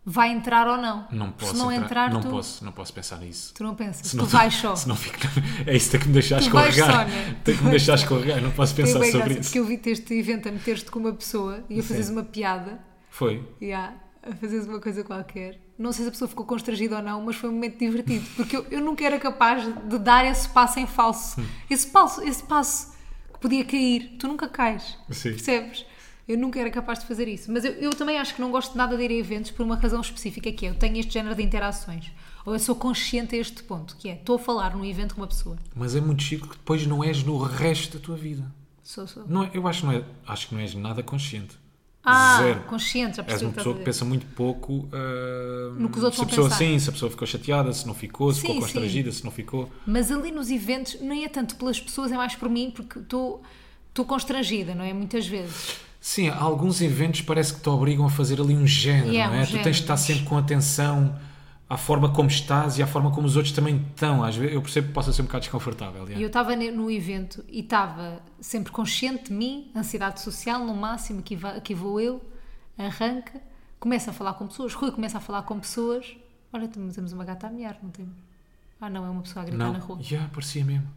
vai entrar ou não. não posso se não entrar, não tu, posso, não posso pensar nisso. tu não pensas. Senão tu vais só. senão fico- é isso que tem que me deixar escorregar. né? Tem que me deixar escorregar, não posso pensar sobre graça, isso. porque eu vi-te este evento a meter-te com uma pessoa e a fazeres uma piada. Foi. Yeah, a fazeres uma coisa qualquer. Não sei se a pessoa ficou constrangida ou não, mas foi um momento divertido. Porque eu, eu nunca era capaz de dar esse passo em falso. Esse passo, esse passo que podia cair. Tu nunca cais. Sim. Percebes? Eu nunca era capaz de fazer isso. Mas eu, eu também acho que não gosto nada de ir a eventos por uma razão específica, que é eu tenho este género de interações. Ou eu sou consciente a este ponto, que é estou a falar num evento com uma pessoa. Mas é muito chico que depois não és no resto da tua vida. Sou, sou. Não é, eu acho que, não é, acho que não és nada consciente. Ah, Zero. consciente, já És uma que pessoa que pensa muito pouco ah, No que os outros se a pessoa pensar. sim, se a pessoa ficou chateada, se não ficou, se Sim, ficou sim. constrangida, se não ficou. Mas ali nos eventos nem é tanto pelas pessoas, é mais por mim, porque estou estou constrangida, não é? Muitas vezes. Sim, alguns eventos parece que te obrigam a fazer ali um género, Yeah, não é? um tu tens de género, estar sempre com atenção à forma como estás e à forma como os outros também estão. Às vezes eu percebo que possa ser um bocado desconfortável. E yeah. eu estava no evento e estava sempre consciente de mim, ansiedade social no máximo, aqui, va- aqui vou eu, arranca, começa a falar com pessoas, Rui começa a falar com pessoas. Olha, temos uma gata a miar, não temos? Ah, não, é uma pessoa a gritar Não, na rua. yeah, parecia mesmo.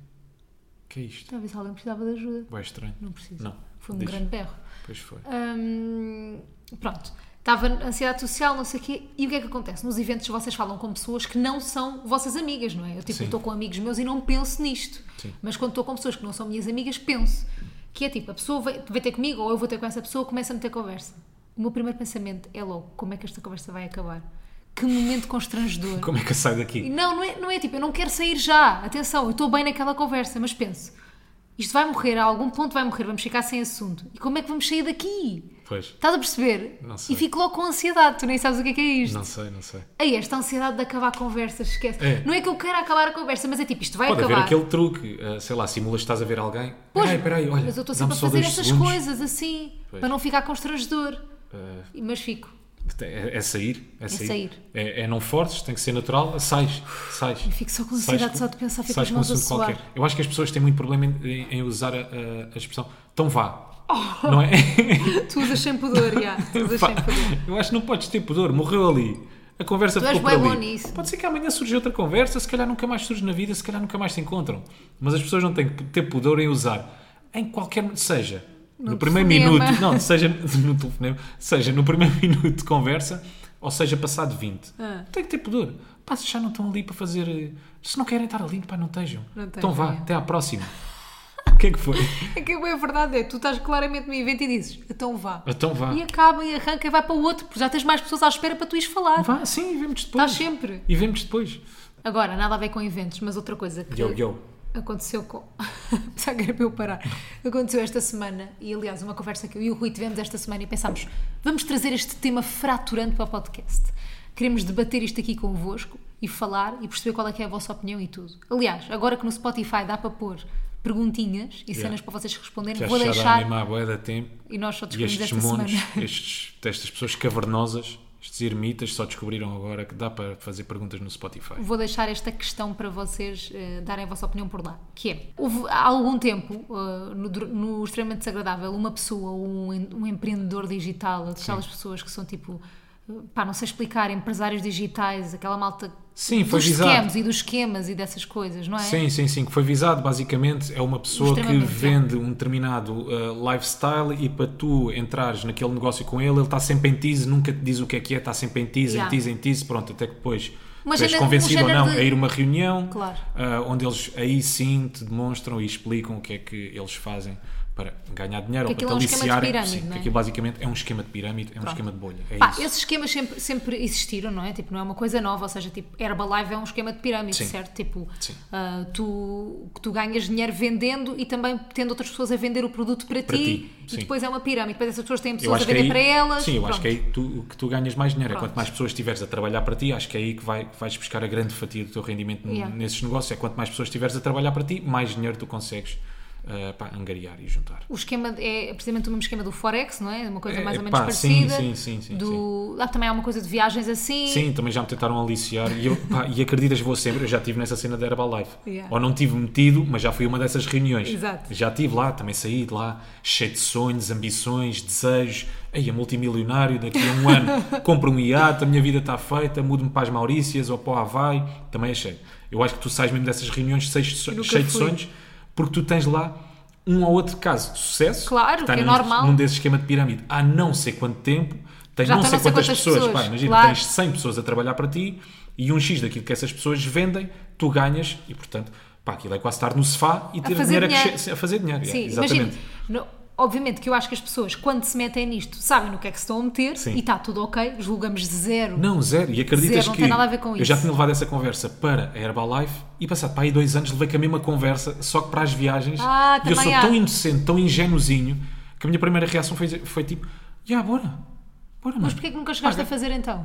Que é isto? Talvez alguém precisava de ajuda. Vai estranho. Não precisa. Não. Foi um Diz. grande berro. Pois foi. Hum, pronto. Estava ansiedade social, não sei o quê. E o que é que acontece? Nos eventos vocês falam com pessoas que não são vossas amigas, não é? Eu tipo, Sim. estou com amigos meus e não penso nisto. Sim. Mas quando estou com pessoas que não são minhas amigas, penso. Que é tipo, a pessoa vai, vai ter comigo ou eu vou ter com essa pessoa, começa a meter conversa. O meu primeiro pensamento é logo, como é que esta conversa vai acabar? Que momento constrangedor. Como é que eu saio daqui? Não, não é, não é tipo, eu não quero sair já. Atenção, eu estou bem naquela conversa, mas penso, isto vai morrer, a algum ponto vai morrer, vamos ficar sem assunto. E como é que vamos sair daqui? Pois. Estás a perceber? Não sei. E fico logo com ansiedade, tu nem sabes o que é que é isto. Não sei, não sei. Aí, esta ansiedade de acabar conversas, esquece. É. Não é que eu queira acabar a conversa, mas é tipo, isto vai Pode acabar. haver aquele truque, eh, sei lá, simulas que estás a ver alguém. Pois, Peraí, peraí, olha. mas eu estou sempre a fazer essas segundos. coisas assim, Pois. para não ficar constrangedor. E- Mas fico. É, é sair, é sair. sair. É, é não fortes, tem que ser natural, sais, sais. E fico só com ansiedade só de pensar, fico sais com mãos a assunto suar. qualquer. Eu acho que as pessoas têm muito problema em, em usar a, a- expressão então vá. Não é? Tu usas sem pudor, já. Tu usas Pá, sem pudor. eu acho que não podes ter pudor, morreu ali. A conversa Tu ficou por ali. bom nisso. Pode ser que amanhã surja outra conversa, se calhar nunca mais surge na vida, se calhar nunca mais se encontram. Mas as pessoas não têm que ter pudor em usar em qualquer. Seja no, No primeiro minuto, não, seja no telefonema, seja no primeiro minuto de conversa, ou seja passado 20. Ah. Tem que ter pudor. Pá, se já não estão ali para fazer. eh, Se não querem estar ali, pá, não estejam. Não então vá, é. até à próxima. que é que foi? É que é verdade, é. Tu estás claramente no evento e dizes, então vá. Então vá. E acaba e arranca e vai para o outro, porque já tens mais pessoas à espera para tu ires falar. Vá, sim, e vemos depois. Estás sempre. E vemos depois. Agora, nada a ver com eventos, mas outra coisa que Yo, yo. Aconteceu com. Já que era para eu parar. Aconteceu esta semana, e aliás, uma conversa que eu e o Rui tivemos esta semana e pensámos: vamos trazer este tema fraturante para o podcast. Queremos debater isto aqui convosco e falar e perceber qual é que é a vossa opinião e tudo. Aliás, agora que no Spotify dá para pôr perguntinhas e Yeah. cenas para vocês responderem, Que vou deixar. boia da tempo. E nós só descobrimos esta semana. estes, estas pessoas cavernosas, estes ermitas, só descobriram agora que dá para fazer perguntas no Spotify. Vou deixar esta questão para vocês eh, darem a vossa opinião por lá. Que é, houve há algum tempo, eh, no, no extremamente desagradável, uma pessoa, um, um empreendedor digital, aquelas pessoas que são tipo, eh, pá, não sei explicar, empresários digitais, aquela malta Sim, foi dos visado. e dos esquemas e dessas coisas, não é? Sim, sim, sim. Que foi visado, basicamente, é uma pessoa que vende um determinado uh, lifestyle e para tu entrares naquele negócio com ele, ele está sempre em tease, nunca te diz o que é que é, está sempre em tease, Yeah. em tease, em tease, pronto, até que depois Uma tu és convencido ou não de- a ir a uma reunião Claro. uh, onde eles aí sim te demonstram e explicam o que é que eles fazem para ganhar dinheiro Que ou para te é um pirâmide, sim, não que é? aquilo basicamente é um esquema de pirâmide, é um Pronto. esquema de bolha. É Pá, esses esquemas sempre, sempre existiram, não é? Tipo, não é uma coisa nova, ou seja, tipo, Herbalife é um esquema de pirâmide, Sim. certo? Tipo, ah, tu, tu ganhas dinheiro vendendo e também tendo outras pessoas a vender o produto para, Para ti, ti, e depois é uma pirâmide. Depois essas pessoas têm pessoas a acho vender aí- para elas. Sim, eu acho pronto. que aí tu, que tu ganhas mais dinheiro. É quanto mais pessoas estiveres a trabalhar para ti, acho que é aí que vai, que vais buscar a grande fatia do teu rendimento Yeah. nesses negócios. É quanto mais pessoas estiveres a trabalhar para ti, mais dinheiro tu consegues uh, pá, angariar e juntar. O esquema é precisamente o mesmo esquema do Forex, não é? Uma coisa É, mais ou menos pá, parecida. sim, sim, sim, do... Lá também há uma coisa de viagens assim. Sim, também já me tentaram aliciar e, eu, pá, e acreditas, vou sempre. Eu já estive nessa cena da Herbalife. Yeah. Ou não tive metido, mas já fui uma dessas reuniões. Exato. Já estive lá, também saí de lá, cheio de sonhos, ambições, desejos. Aí, é multimilionário, daqui a um ano compro um iate, a minha vida está feita, mudo-me para as Maurícias ou para o Havaí. Também achei. Eu acho que tu sais mesmo dessas reuniões cheio, cheio de sonhos, porque tu tens lá um ou outro caso de sucesso. Claro, está que é num, normal. Num desse esquema de pirâmide há não sei quanto tempo, tens Já não sei quantas quantas pessoas. pessoas, Pá, imagina, claro. tens 100 pessoas a trabalhar para ti e um X daquilo que essas pessoas vendem, tu ganhas e, portanto, pá, aquilo é quase estar no sofá e ter fazer dinheiro, dinheiro. A, a fazer dinheiro. Sim, exatamente. imagina. no- Obviamente que eu acho que as pessoas, quando se metem nisto, sabem no que é que se estão a meter Sim. e está tudo ok, julgamos zero. Não, zero. E acreditas Zero, não que tem nada a ver com eu isso. já tinha levado essa conversa para a Herbalife e passado para aí dois anos levei com a mesma conversa, só que para as viagens. Ah, e eu sou há. tão inocente, tão ingenuzinho, que a minha primeira reação foi, foi tipo, já, bora. Bora, Mas porquê que nunca chegaste Paga. a fazer então?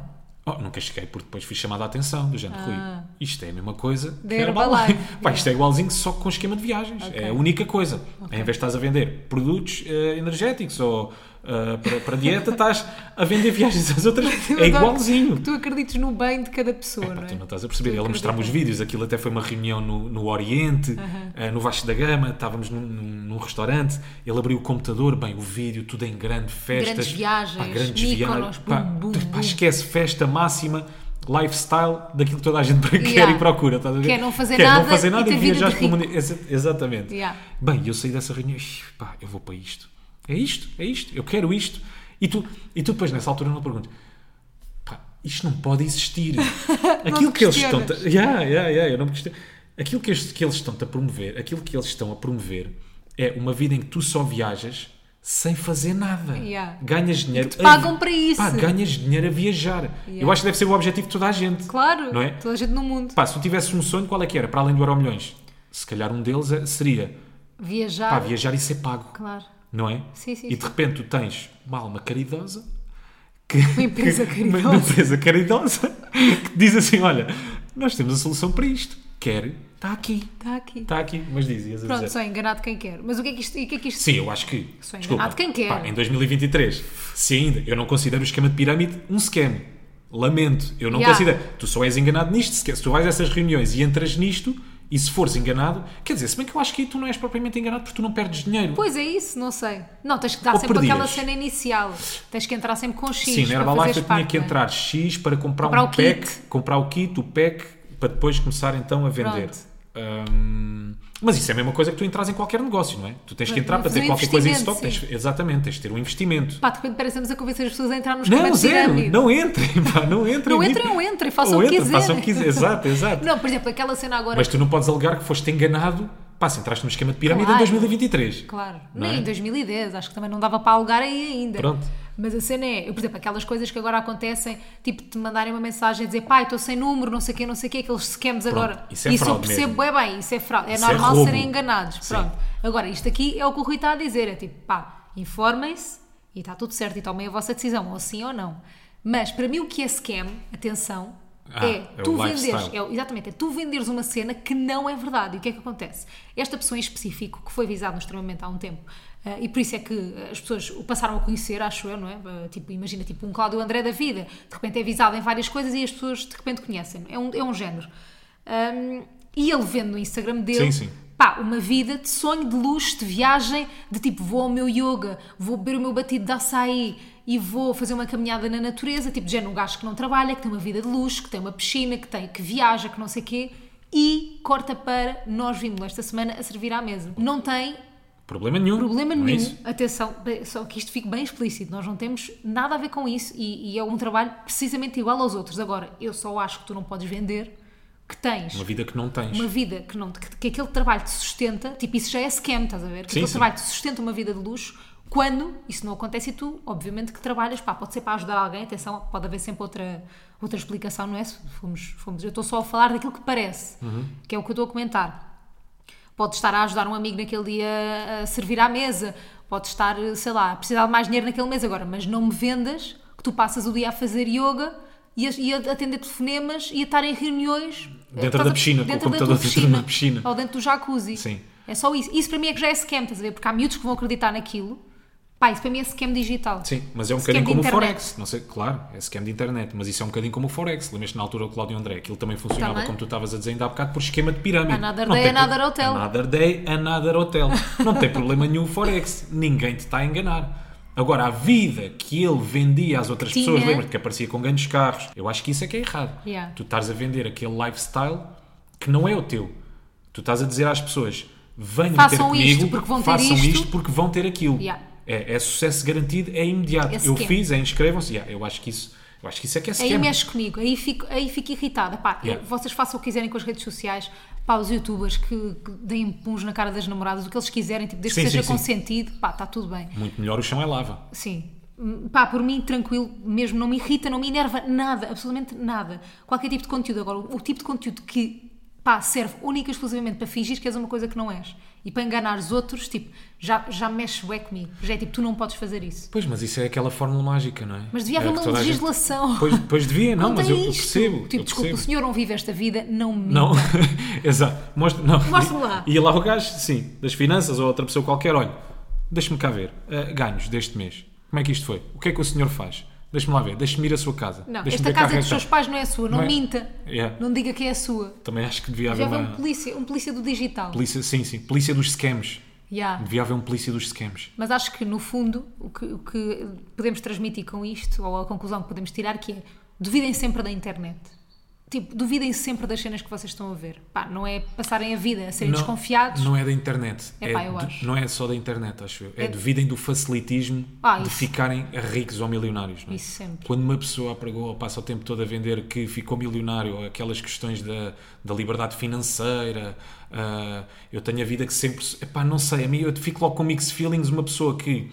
Oh, nunca cheguei, porque depois fui chamada a atenção do género, Rui. Isto é a mesma coisa que Herbalife. Pá, isto é igualzinho, só com esquema de viagens. Ok. É a única coisa. Em vez de estás a vender produtos eh, energéticos ou eh, para, para dieta, estás a vender viagens às outras. É igualzinho. Tu acredites no bem de cada pessoa, Pá, não é? tu não estás a perceber. Tu Ele mostrava os vídeos, aquilo até foi uma reunião no, no Oriente, eh, no Vasco da Gama, estávamos num, num- restaurante, ele abriu o computador, bem, o vídeo, tudo em grande, festas. Grandes viagens, pá, grandes viagens. Pá, bum, bum, tu- pá, bum. esquece, festa máxima, lifestyle daquilo que toda a gente quer Yeah. e procura. Estás a ver? Quer não fazer Quer nada não fazer e nada e, de viajar pelo mundo. Exa- Exatamente. Yeah. Bem, eu saí dessa reunião, "Ixi, pá, eu vou para isto. É isto, é isto, eu quero isto. E tu, e tu depois, nessa altura, não perguntas, isto não pode existir. aquilo que eles estão. Yeah, yeah, yeah, eu não me questiono. Aquilo que eles, que eles estão a promover, aquilo que eles estão a promover é uma vida em que tu só viajas sem fazer nada. Yeah. Ganhas dinheiro. Te pagam a, para isso. Pá, ganhas dinheiro a viajar. Eu Yeah. acho que deve ser o objetivo de toda a gente. Claro, Não é? toda a gente no mundo. Pá, se tu tivesses um sonho, qual é que era? Para além do Euro Milhões? Se calhar um deles é- seria Viajar. pá, viajar e ser pago. Claro. Não é? Sim, sim, E de sim. repente tu tens uma alma caridosa que, Uma empresa caridosa. Uma empresa caridosa que diz assim: olha, nós temos a solução para isto. Quer? Está aqui. Está aqui. Está aqui. Mas diz, ias a Pronto, dizer. só enganado quem quer. Mas o que é que isto. O que é que isto Sim, eu acho que. Só desculpa, enganado quem quer. pá, em 2023, se ainda eu não considero o esquema de pirâmide um scam. Lamento, eu não Yeah. considero. Tu só és enganado nisto. Se, se tu vais a essas reuniões e entras nisto, e se fores enganado, quer dizer, se bem que eu acho que aí tu não és propriamente enganado porque tu não perdes dinheiro. Pois é isso, não sei. Não, tens que dar Ou sempre perdias. aquela cena inicial. Tens que entrar sempre com X. Sim, na Herbalife eu tinha que é? entrar X para comprar, Comprar um o pack, kit. comprar o kit, o pack, para depois começar então a vender. Hum, mas isso é a mesma coisa que tu entras em qualquer negócio, não é? Tu tens que entrar para ter um qualquer coisa em stock. Tens, exatamente, tés de ter um investimento. Pá, de repente parecemos a convencer as pessoas a entrar nos esquema Não, de zero, não entrem, pá, não entrem. Não entrem ou entrem, façam Ou o que entrem, quiserem. façam o que quiserem. Exato, exato. Não, por exemplo, aquela cena agora. Mas tu não podes alegar que foste enganado Pá, se entraste no esquema de pirâmide Claro. em 2023. Claro. Não Nem é? em 2010, acho que também não dava para alugar aí ainda. Pronto. Mas a cena é, eu, por exemplo, aquelas coisas que agora acontecem, tipo te mandarem uma mensagem a dizer pai, estou sem número, não sei o quê, não sei o quê, aqueles scams agora. isso é eu fraude percebo mesmo. bem, bem, isso é fraude. É Isso é normal roubo. serem enganados. Sim. Pronto. Agora, isto aqui é o que o Rui está a dizer: é tipo, pá, informem-se e está tudo certo e tomem a vossa decisão, ou sim ou não. Mas para mim o que é scam, atenção, Ah, é, é tu venderes, é, exatamente, é tu venderes uma cena que não é verdade. E o que é que acontece? Esta pessoa em específico, que foi avisado no extremamente há um tempo, e por isso é que as pessoas o passaram a conhecer, acho eu, não é? Eh, Tipo, imagina, tipo um Cláudio André da vida, de repente é avisado em várias coisas e as pessoas de repente conhecem. É um, é um género. Ahm, e ele vende no Instagram dele Sim, sim. pá, uma vida de sonho, de luxo, de viagem, de tipo, vou ao meu yoga, vou beber o meu batido de açaí e vou fazer uma caminhada na natureza, tipo, género, um gajo que não trabalha, que tem uma vida de luxo, que tem uma piscina, que, tem, que viaja, que não sei o quê, e corta para nós vimos esta semana a servir à mesa. Não tem Problema nenhum. problema Não é nenhum, isso? atenção, só que isto fique bem explícito, nós não temos nada a ver com isso e, e é um trabalho precisamente igual aos outros. Agora, eu só acho que tu não podes vender que tens Uma vida que não tens. uma vida que, não, que, que aquele trabalho te sustenta, tipo, isso já é scam, estás a ver? Que Sim, aquele sim. trabalho te sustenta uma vida de luxo, quando isso não acontece e tu, obviamente, que trabalhas, pá, pode ser para ajudar alguém, atenção, pode haver sempre outra, outra explicação, não é? Fomos, fomos, eu estou só a falar daquilo que parece, Uhum. que é o que eu estou a comentar. Pode estar a ajudar um amigo naquele dia a servir à mesa, pode estar, sei lá, a precisar de mais dinheiro naquele mês agora, mas não me vendas que tu passas o dia a fazer yoga e a, e a atender telefonemas e a estar em reuniões Dentro estás da a- piscina, com o dentro computador tua dentro da piscina. ou dentro do jacuzzi. Sim. É só isso. Isso para mim é que já é scam, estás a ver? Porque há miúdos que vão acreditar naquilo. Pá, isso para mim é scam digital. Sim, mas é um Scam bocadinho como o. Forex. Não sei, claro, é scam de internet, mas isso é um bocadinho como o Forex. Lembras-te na altura o Cláudio André, aquilo também funcionava, Também. como tu estavas a dizer ainda há bocado, por esquema de pirâmide. Another Não day, tem pro- another hotel. Another day, another hotel. Não tem problema nenhum o Forex. Ninguém te está a enganar. Agora, a vida que ele vendia às outras Tinha. pessoas, lembra-te que aparecia com grandes carros. Eu acho que isso é que é errado. Yeah. Tu estás a vender aquele lifestyle que não é o teu. Tu estás a dizer às pessoas, venham Façam ter comigo, isto porque vão ter façam isto. isto porque vão ter aquilo. Yeah. É, é sucesso garantido, é imediato. É eu fiz, é inscrevam-se. Yeah, eu acho que isso, eu acho que isso é que é Aí scam. mexe comigo, aí fico, aí fico irritada. Pá, Yeah. vocês façam o que quiserem com as redes sociais, pá, os youtubers que, que deem puns na cara das namoradas, o que eles quiserem, tipo, desde Sim, que seja sim, sim. consentido, pá, está tudo bem. Muito melhor o chão é lava. Sim. Hum, Pá, por mim, tranquilo, mesmo, não me irrita, não me enerva nada, absolutamente nada. Qualquer tipo de conteúdo. Agora, o tipo de conteúdo que, pá, serve única e exclusivamente para fingir que és uma coisa que não és e para enganar os outros, tipo, já, já mexe bué comigo. Já é tipo, tu não podes fazer isso. Pois, mas isso é aquela fórmula mágica, não é? Mas devia É haver que uma a gente- legislação. Pois, pois devia, não, mas eu, eu percebo. Tipo, eu desculpa, o percebo. senhor não vive esta vida, não me Não, exato. Mostra, não. Mostra-me lá. Ia lá o gajo, sim, das finanças ou outra pessoa qualquer, olha, deixa-me cá ver, eh, ganhos deste mês. Como é que isto foi? O que é que o senhor faz? Deixa-me lá ver, deixa-me ir a sua casa. Não, esta casa é carro dos seus pais, não é sua, não, Não é? minta. Yeah. Não diga que é a sua. Também acho que devia haver Devia haver uma. um polícia, um polícia do digital. Polícia, sim, sim, polícia dos scams. Yeah. Devia haver um polícia dos scams. Mas acho que, no fundo, o que, o que podemos transmitir com isto, ou a conclusão que podemos tirar, que é duvidem sempre da internet. Tipo, duvidem sempre das cenas que vocês estão a ver. Pá, não é passarem a vida a serem Não- desconfiados. Não é da internet. É eu de- acho. não é só da internet, acho eu. É, É- duvidem do facilitismo Ah, de ficarem ricos ou milionários. Não é? Isso sempre. Quando uma pessoa apregou ou passa o tempo todo a vender que ficou milionário, aquelas questões da, da liberdade financeira, ah, eu tenho a vida que sempre. Epá, não sei, a mim eu fico logo com mixed feelings. Uma pessoa que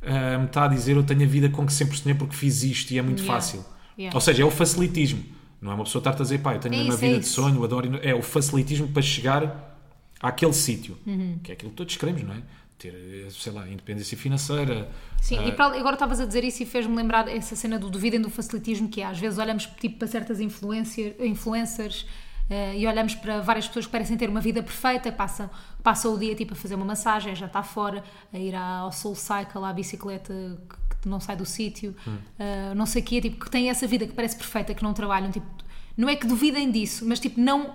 ah, me está a dizer eu tenho a vida com que sempre sonhei porque fiz isto e é muito Yeah. fácil. Yeah. Ou seja, é o facilitismo. Não é uma pessoa estar-te a dizer, pá, eu tenho É uma isso, é vida de isso. sonho, adoro. É o facilitismo para chegar àquele sítio, Uhum. que é aquilo que todos queremos, não é? Ter, eh, sei lá, independência financeira. Sim, ah, e para- agora estavas a dizer isso e fez-me lembrar essa cena do duvidem do facilitismo, que é, às vezes olhamos tipo, para certas influencer, influencers eh, e olhamos para várias pessoas que parecem ter uma vida perfeita, passam, passam o dia tipo, a fazer uma massagem, já está fora, a ir ao Soul Cycle, à bicicleta que, que não sai do sítio, Hum. eh, não sei o quê, tipo, que têm essa vida que parece perfeita, que não trabalham, tipo, não é que duvidem disso, mas tipo, não,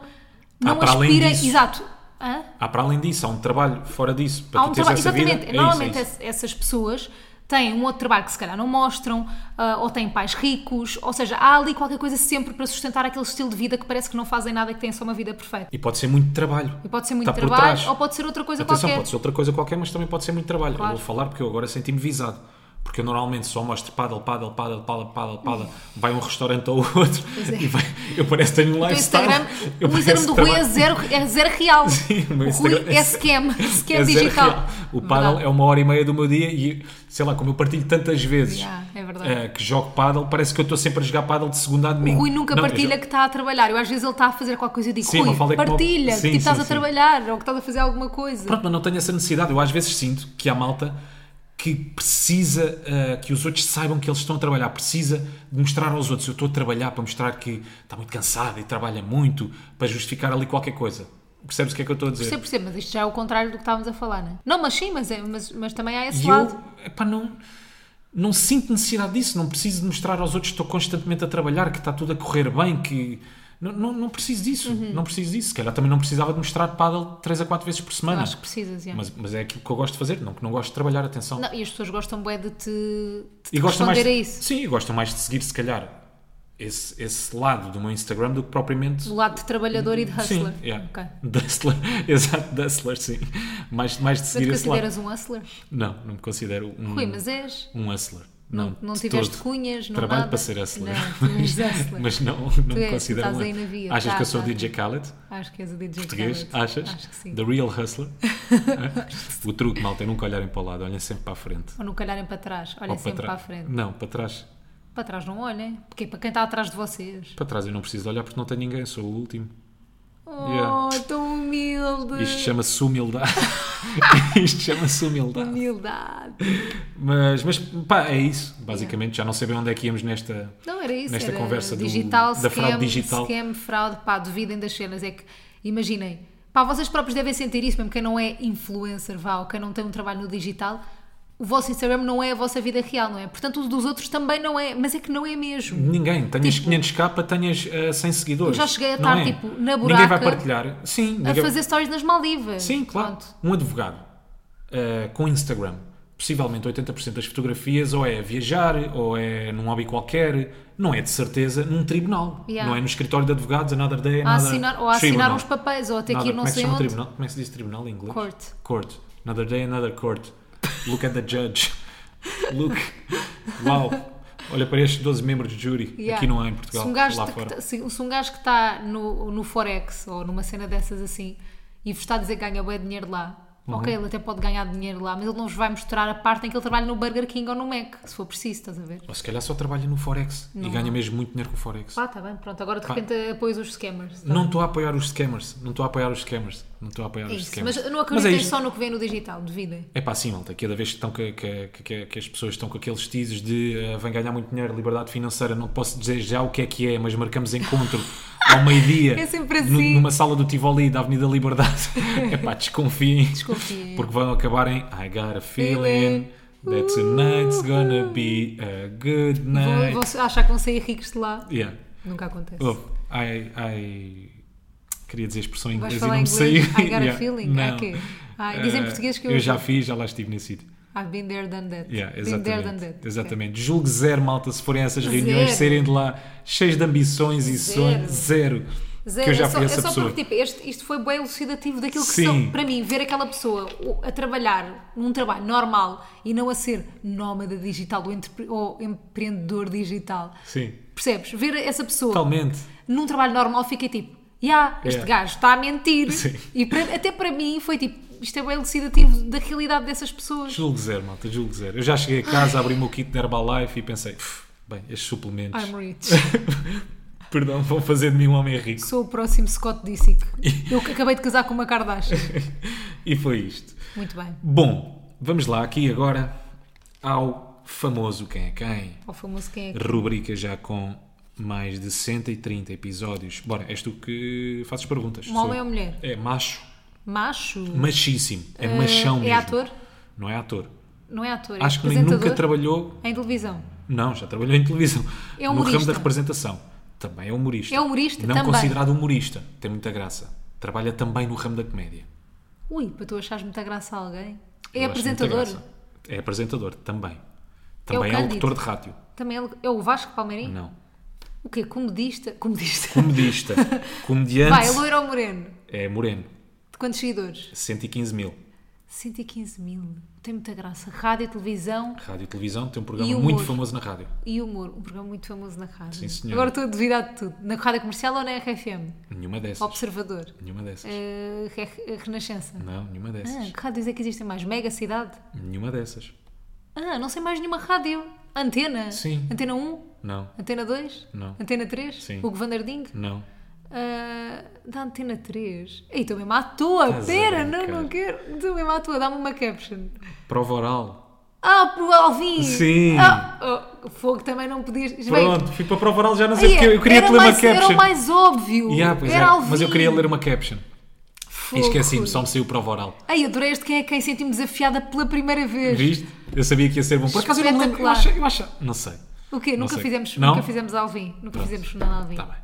não além aspirem, exato, Hã? Há para além disso, há um trabalho fora disso. Para Há um trabalho, essa vida, exatamente. é isso, Normalmente é isso. ess- essas pessoas têm um outro trabalho que se calhar não mostram, ah, ou têm pais ricos, ou seja, há ali qualquer coisa sempre para sustentar aquele estilo de vida que parece que não fazem nada, que têm só uma vida perfeita. E pode ser muito trabalho. E pode ser muito Está trabalho, ou pode ser outra coisa Atenção, qualquer. pode ser outra coisa qualquer, mas também pode ser muito trabalho. Claro. Eu vou falar porque eu agora senti-me visado. Porque eu normalmente só mostro paddle, paddle, paddle, paddle, paddle, paddle. Vai um restaurante ou outro é. e vai, eu pareço que tenho um O lifestyle. Instagram, Eu o Instagram do que Rui é zero, é zero real. Sim, o o Rui Instagram é scam, scam é digital. real. O paddle Verdade. é uma hora e meia do meu dia e, sei lá, como eu partilho tantas vezes Yeah, é eh, que jogo paddle, parece que eu estou sempre a jogar paddle de segunda a O domingo. Rui nunca Não, partilha que está a trabalhar. Eu às vezes ele está a fazer qualquer coisa e digo, Sim, Rui, é partilha, Sim, que tipo, estás sim, a sim. trabalhar ou que estás a fazer alguma coisa. Pronto, mas não tenho essa necessidade. Eu às vezes sinto que há malta que precisa eh, que os outros saibam que eles estão a trabalhar, precisa de mostrar aos outros. Eu estou a trabalhar para mostrar que está muito cansado e trabalha muito para justificar ali qualquer coisa. Percebes o que é que eu estou a dizer? Percebo, percebo, mas isto já é o contrário do que estávamos a falar, não é? Não, mas sim, mas, é, mas, mas também há esse E lado. eu, epá, não, não sinto necessidade disso, não preciso de mostrar aos outros que estou constantemente a trabalhar, que está tudo a correr bem, que. Não, não, não preciso disso, Uhum. não preciso disso. Se calhar também não precisava de mostrar paddle 3 a 4 vezes por Eu semana. acho que precisas, já. Mas, mas é aquilo que eu gosto de fazer, não que não gosto de trabalhar, atenção. Não, e as pessoas gostam bem de te, de te gostam responder mais a isso. Sim, e gostam mais de seguir, se calhar, esse, esse lado do meu Instagram do que propriamente. Do lado de trabalhador e de hustler. Sim, yeah. Ok. De hustler, exato, de hustler, sim. Mais, mais de Mas seguir te esse lado. consideras um hustler? Não, não me considero um, Rui, mas és. um hustler. Não, Não, tiveste todo. cunhas, não Trabalho nada. para ser hustler. Não, hustler. Mas não, não me tu considero estás aí na via. Achas Tá, que eu sou tá. DJ Khaled? Acho que és o DJ Português? Khaled. Achas? Acho que sim. The real hustler? o truque, malta, é nunca olharem para o lado, olhem sempre para a frente. Ou nunca olharem para trás, olhem Ou sempre para, trás. a frente. Não, para trás. Para trás não olhem. Porque para quem está atrás de vocês. Para trás eu não preciso olhar porque não tenho ninguém, sou o último. Oh, Yeah. tão humilde. Isto chama-se humildade. Isto chama-se humildade. Humildade. Mas, mas pá, é isso. Basicamente, já não sei bem onde é que íamos nesta. Não, era isso. Nesta era conversa do- digital, da fraude digital. Scam, fraude, pá, duvidem das cenas. É que, imaginem, pá, vocês próprios devem sentir isso, mesmo quem não é influencer, vá, ou quem não tem um trabalho no digital, o vosso Instagram não é a vossa vida real, não é? Portanto, o dos outros também não é, mas é que não é mesmo. Ninguém. Tenhas Tipo, 500k para tenhas uh, 100 seguidores. eu já cheguei a estar, é. tipo, na Ninguém vai buraca partilhar. Sim, A ninguém... fazer stories nas Maldivas. Sim, claro. Pronto. Um advogado uh, com Instagram, possivelmente 80% das fotografias ou é a viajar, ou é num hobby qualquer, não é de certeza num tribunal. Yeah. Não é no escritório de advogados, another day, A another assinar, ou a assinar uns papéis, ou a Nada- que ir não como é sei onde. tribunal? Como é que se diz tribunal em inglês? Court. Court. Another day, another court. Look at the judge. Look. Uau. Olha para estes 12 membros de júri. Yeah. Aqui não há em Portugal. Se um gajo, lá que fora. se, se um gajo que está no, no Forex ou numa cena dessas assim e vos está a dizer que ganha bem dinheiro lá, Uhum. ok, ele até pode ganhar dinheiro lá, mas ele não vos vai mostrar a parte em que ele trabalha no Burger King ou no Mac, se for preciso, estás a ver? Ou se calhar só trabalha no Forex e Não. ganha mesmo muito dinheiro com o Forex. Pá, tá bem, pronto, agora de Pá. repente apoias os scammers. tá Não estou a apoiar os scammers. Não estou a apoiar os scammers. Não estou a apoiar É os isso, scammers. mas não é acreditem isto. só no que vem no digital, duvidem. É pá, sim, malta. Cada vez que, estão que, que, que, que as pessoas estão com aqueles teases de uh, vem ganhar muito dinheiro, liberdade financeira, não posso dizer já o que é que é, mas marcamos encontro ao meio-dia É assim. numa sala do Tivoli da Avenida Liberdade. é pá, desconfiem. Desconfiem. Porque vão acabar em I got a feeling that tonight's gonna be a good night. vão achar que vão sair ricos de lá. Yeah. Nunca acontece. Oh, I, I... Queria dizer a expressão em inglês e não me saiu. I got a Yeah. feeling? Não. Ok. Ah, diz em Eh, português que eu- Eu já fiz, já lá estive nesse sítio. I've been there, done that. Yeah, been there, done exatamente. that. exatamente. Julgo zero, malta, se forem a essas reuniões, serem de lá cheios de ambições e sonhos. Zero. Zero, que eu já é só, fui é essa só pessoa. porque tipo, este, isto foi bem elucidativo daquilo que Sim. são. Para mim, ver aquela pessoa a trabalhar num trabalho normal e não a ser nómada digital ou, entre- ou empreendedor digital. Sim, Percebes? Ver essa pessoa totalmente. num trabalho normal, fiquei tipo, yeah, este Yeah. gajo está a mentir. Sim. E para- até para mim foi tipo, isto é bem elucidativo da realidade dessas pessoas. Julgo zero, malta, julgo zero. Eu já cheguei a casa, abri o meu kit de Herbalife e pensei, "Uf, bem, estes suplementos, I'm rich. perdão, vão fazer de mim um homem rico. Sou o próximo Scott Disick. Eu acabei de casar com uma Kardashian. E foi isto. Muito bem. Bom, vamos lá aqui agora ao famoso Quem é Quem. O famoso quem é que. Rubrica já com mais de 130 episódios. Bora, és tu que fazes perguntas. Um homem ou mulher? É macho. Macho? Machíssimo. É Eh, machão é mesmo. ator? Não é ator. Não é ator, é Acho que nem nunca trabalhou. em televisão. Não, já trabalhou em televisão. É no humorista. ramo da representação. Também é humorista. É humorista, Não também. considerado humorista. Tem muita graça. Trabalha também no ramo da comédia. Ui, para tu achares muita graça a alguém. É Eu apresentador. É apresentador, também. É Também é, Cândido. locutor de rádio. Também é, é o Vasco Palmeirinho? Não. O quê? Comedista? Comedista. Comedista. Comediante. Vai, é loiro ou moreno? É moreno. Quantos seguidores? 115 mil. 115 mil. Tem muita graça. Rádio, televisão Rádio e televisão tem um programa E muito famoso na rádio. e humor. Um programa muito famoso na rádio. Sim, senhora. Agora estou a duvidar de tudo. Na rádio comercial ou na RFM? Nenhuma dessas. Observador. Nenhuma dessas. Re- Renascença. Não, nenhuma Ah, dessas. que rádios é que existem mais? Mega Cidade? Nenhuma dessas. Ah, não sei mais nenhuma rádio. Antena? Sim. Antena 1? Não, Antena 2? Não. Antena 3? Sim. Hugo Vanderding? não. Ah, da Antena 3? Ei, estou mesmo à toa. Estás Pera, não, não quero. Estou mesmo à toa. Dá-me uma caption. Prova oral. Ah, pro Alvin! Sim. Ah, oh, fogo também não podias. Bem, Pronto, fico para a prova oral já não sei porque eu queria era te ler uma mais, Era caption. o mais óbvio. Yeah, era é, Alvin. mas eu queria ler uma caption. E esqueci-me, só me saiu prova oral. Ai, adorei este quem é quem senti-me desafiada pela primeira vez. Viste? Eu sabia que ia ser bom. Por acaso eu não lembro. Eu acho, eu acho. Não sei. O quê? Não Nunca sei. fizemos, Não? nunca fizemos Alvin. Nunca Pronto. fizemos Fernando Alvin. Está bem.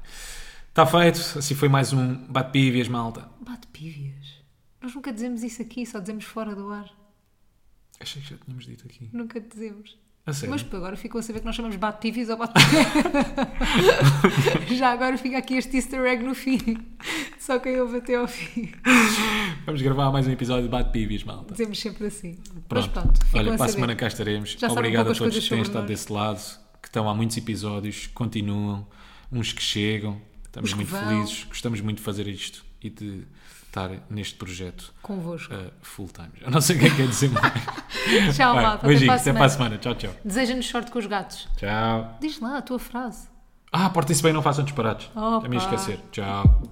Está feito. Assim foi mais um bate-pívias, malta. Bate pívias. Nós nunca dizemos isso aqui, só dizemos fora do ar. Achei que já tínhamos dito aqui. Nunca dizemos. A sério. Mas pô, agora ficou a saber que nós chamamos bate pívias ou bate Já agora fica aqui este easter egg no fim. Só quem ouve até ao fim. Vamos gravar mais um episódio de bate-pívias, malta. Dizemos sempre assim. Pronto. Mas pronto, Olha, para a semana cá estaremos. Já Obrigado a todos que têm estado desse lado, que estão há muitos episódios, continuam, uns que chegam. Estamos muito vão. felizes, gostamos muito de fazer isto e de estar neste projeto Convosco. uh, full time. Eu não sei o que é que quer dizer mais. Tchau, Vai, malta. A até para a semana. Tchau, tchau. Deseja-nos sorte com os gatos. Tchau. Diz lá a tua frase. Ah, portem-se bem, não façam disparates. Opa. Já me esquecer. Tchau.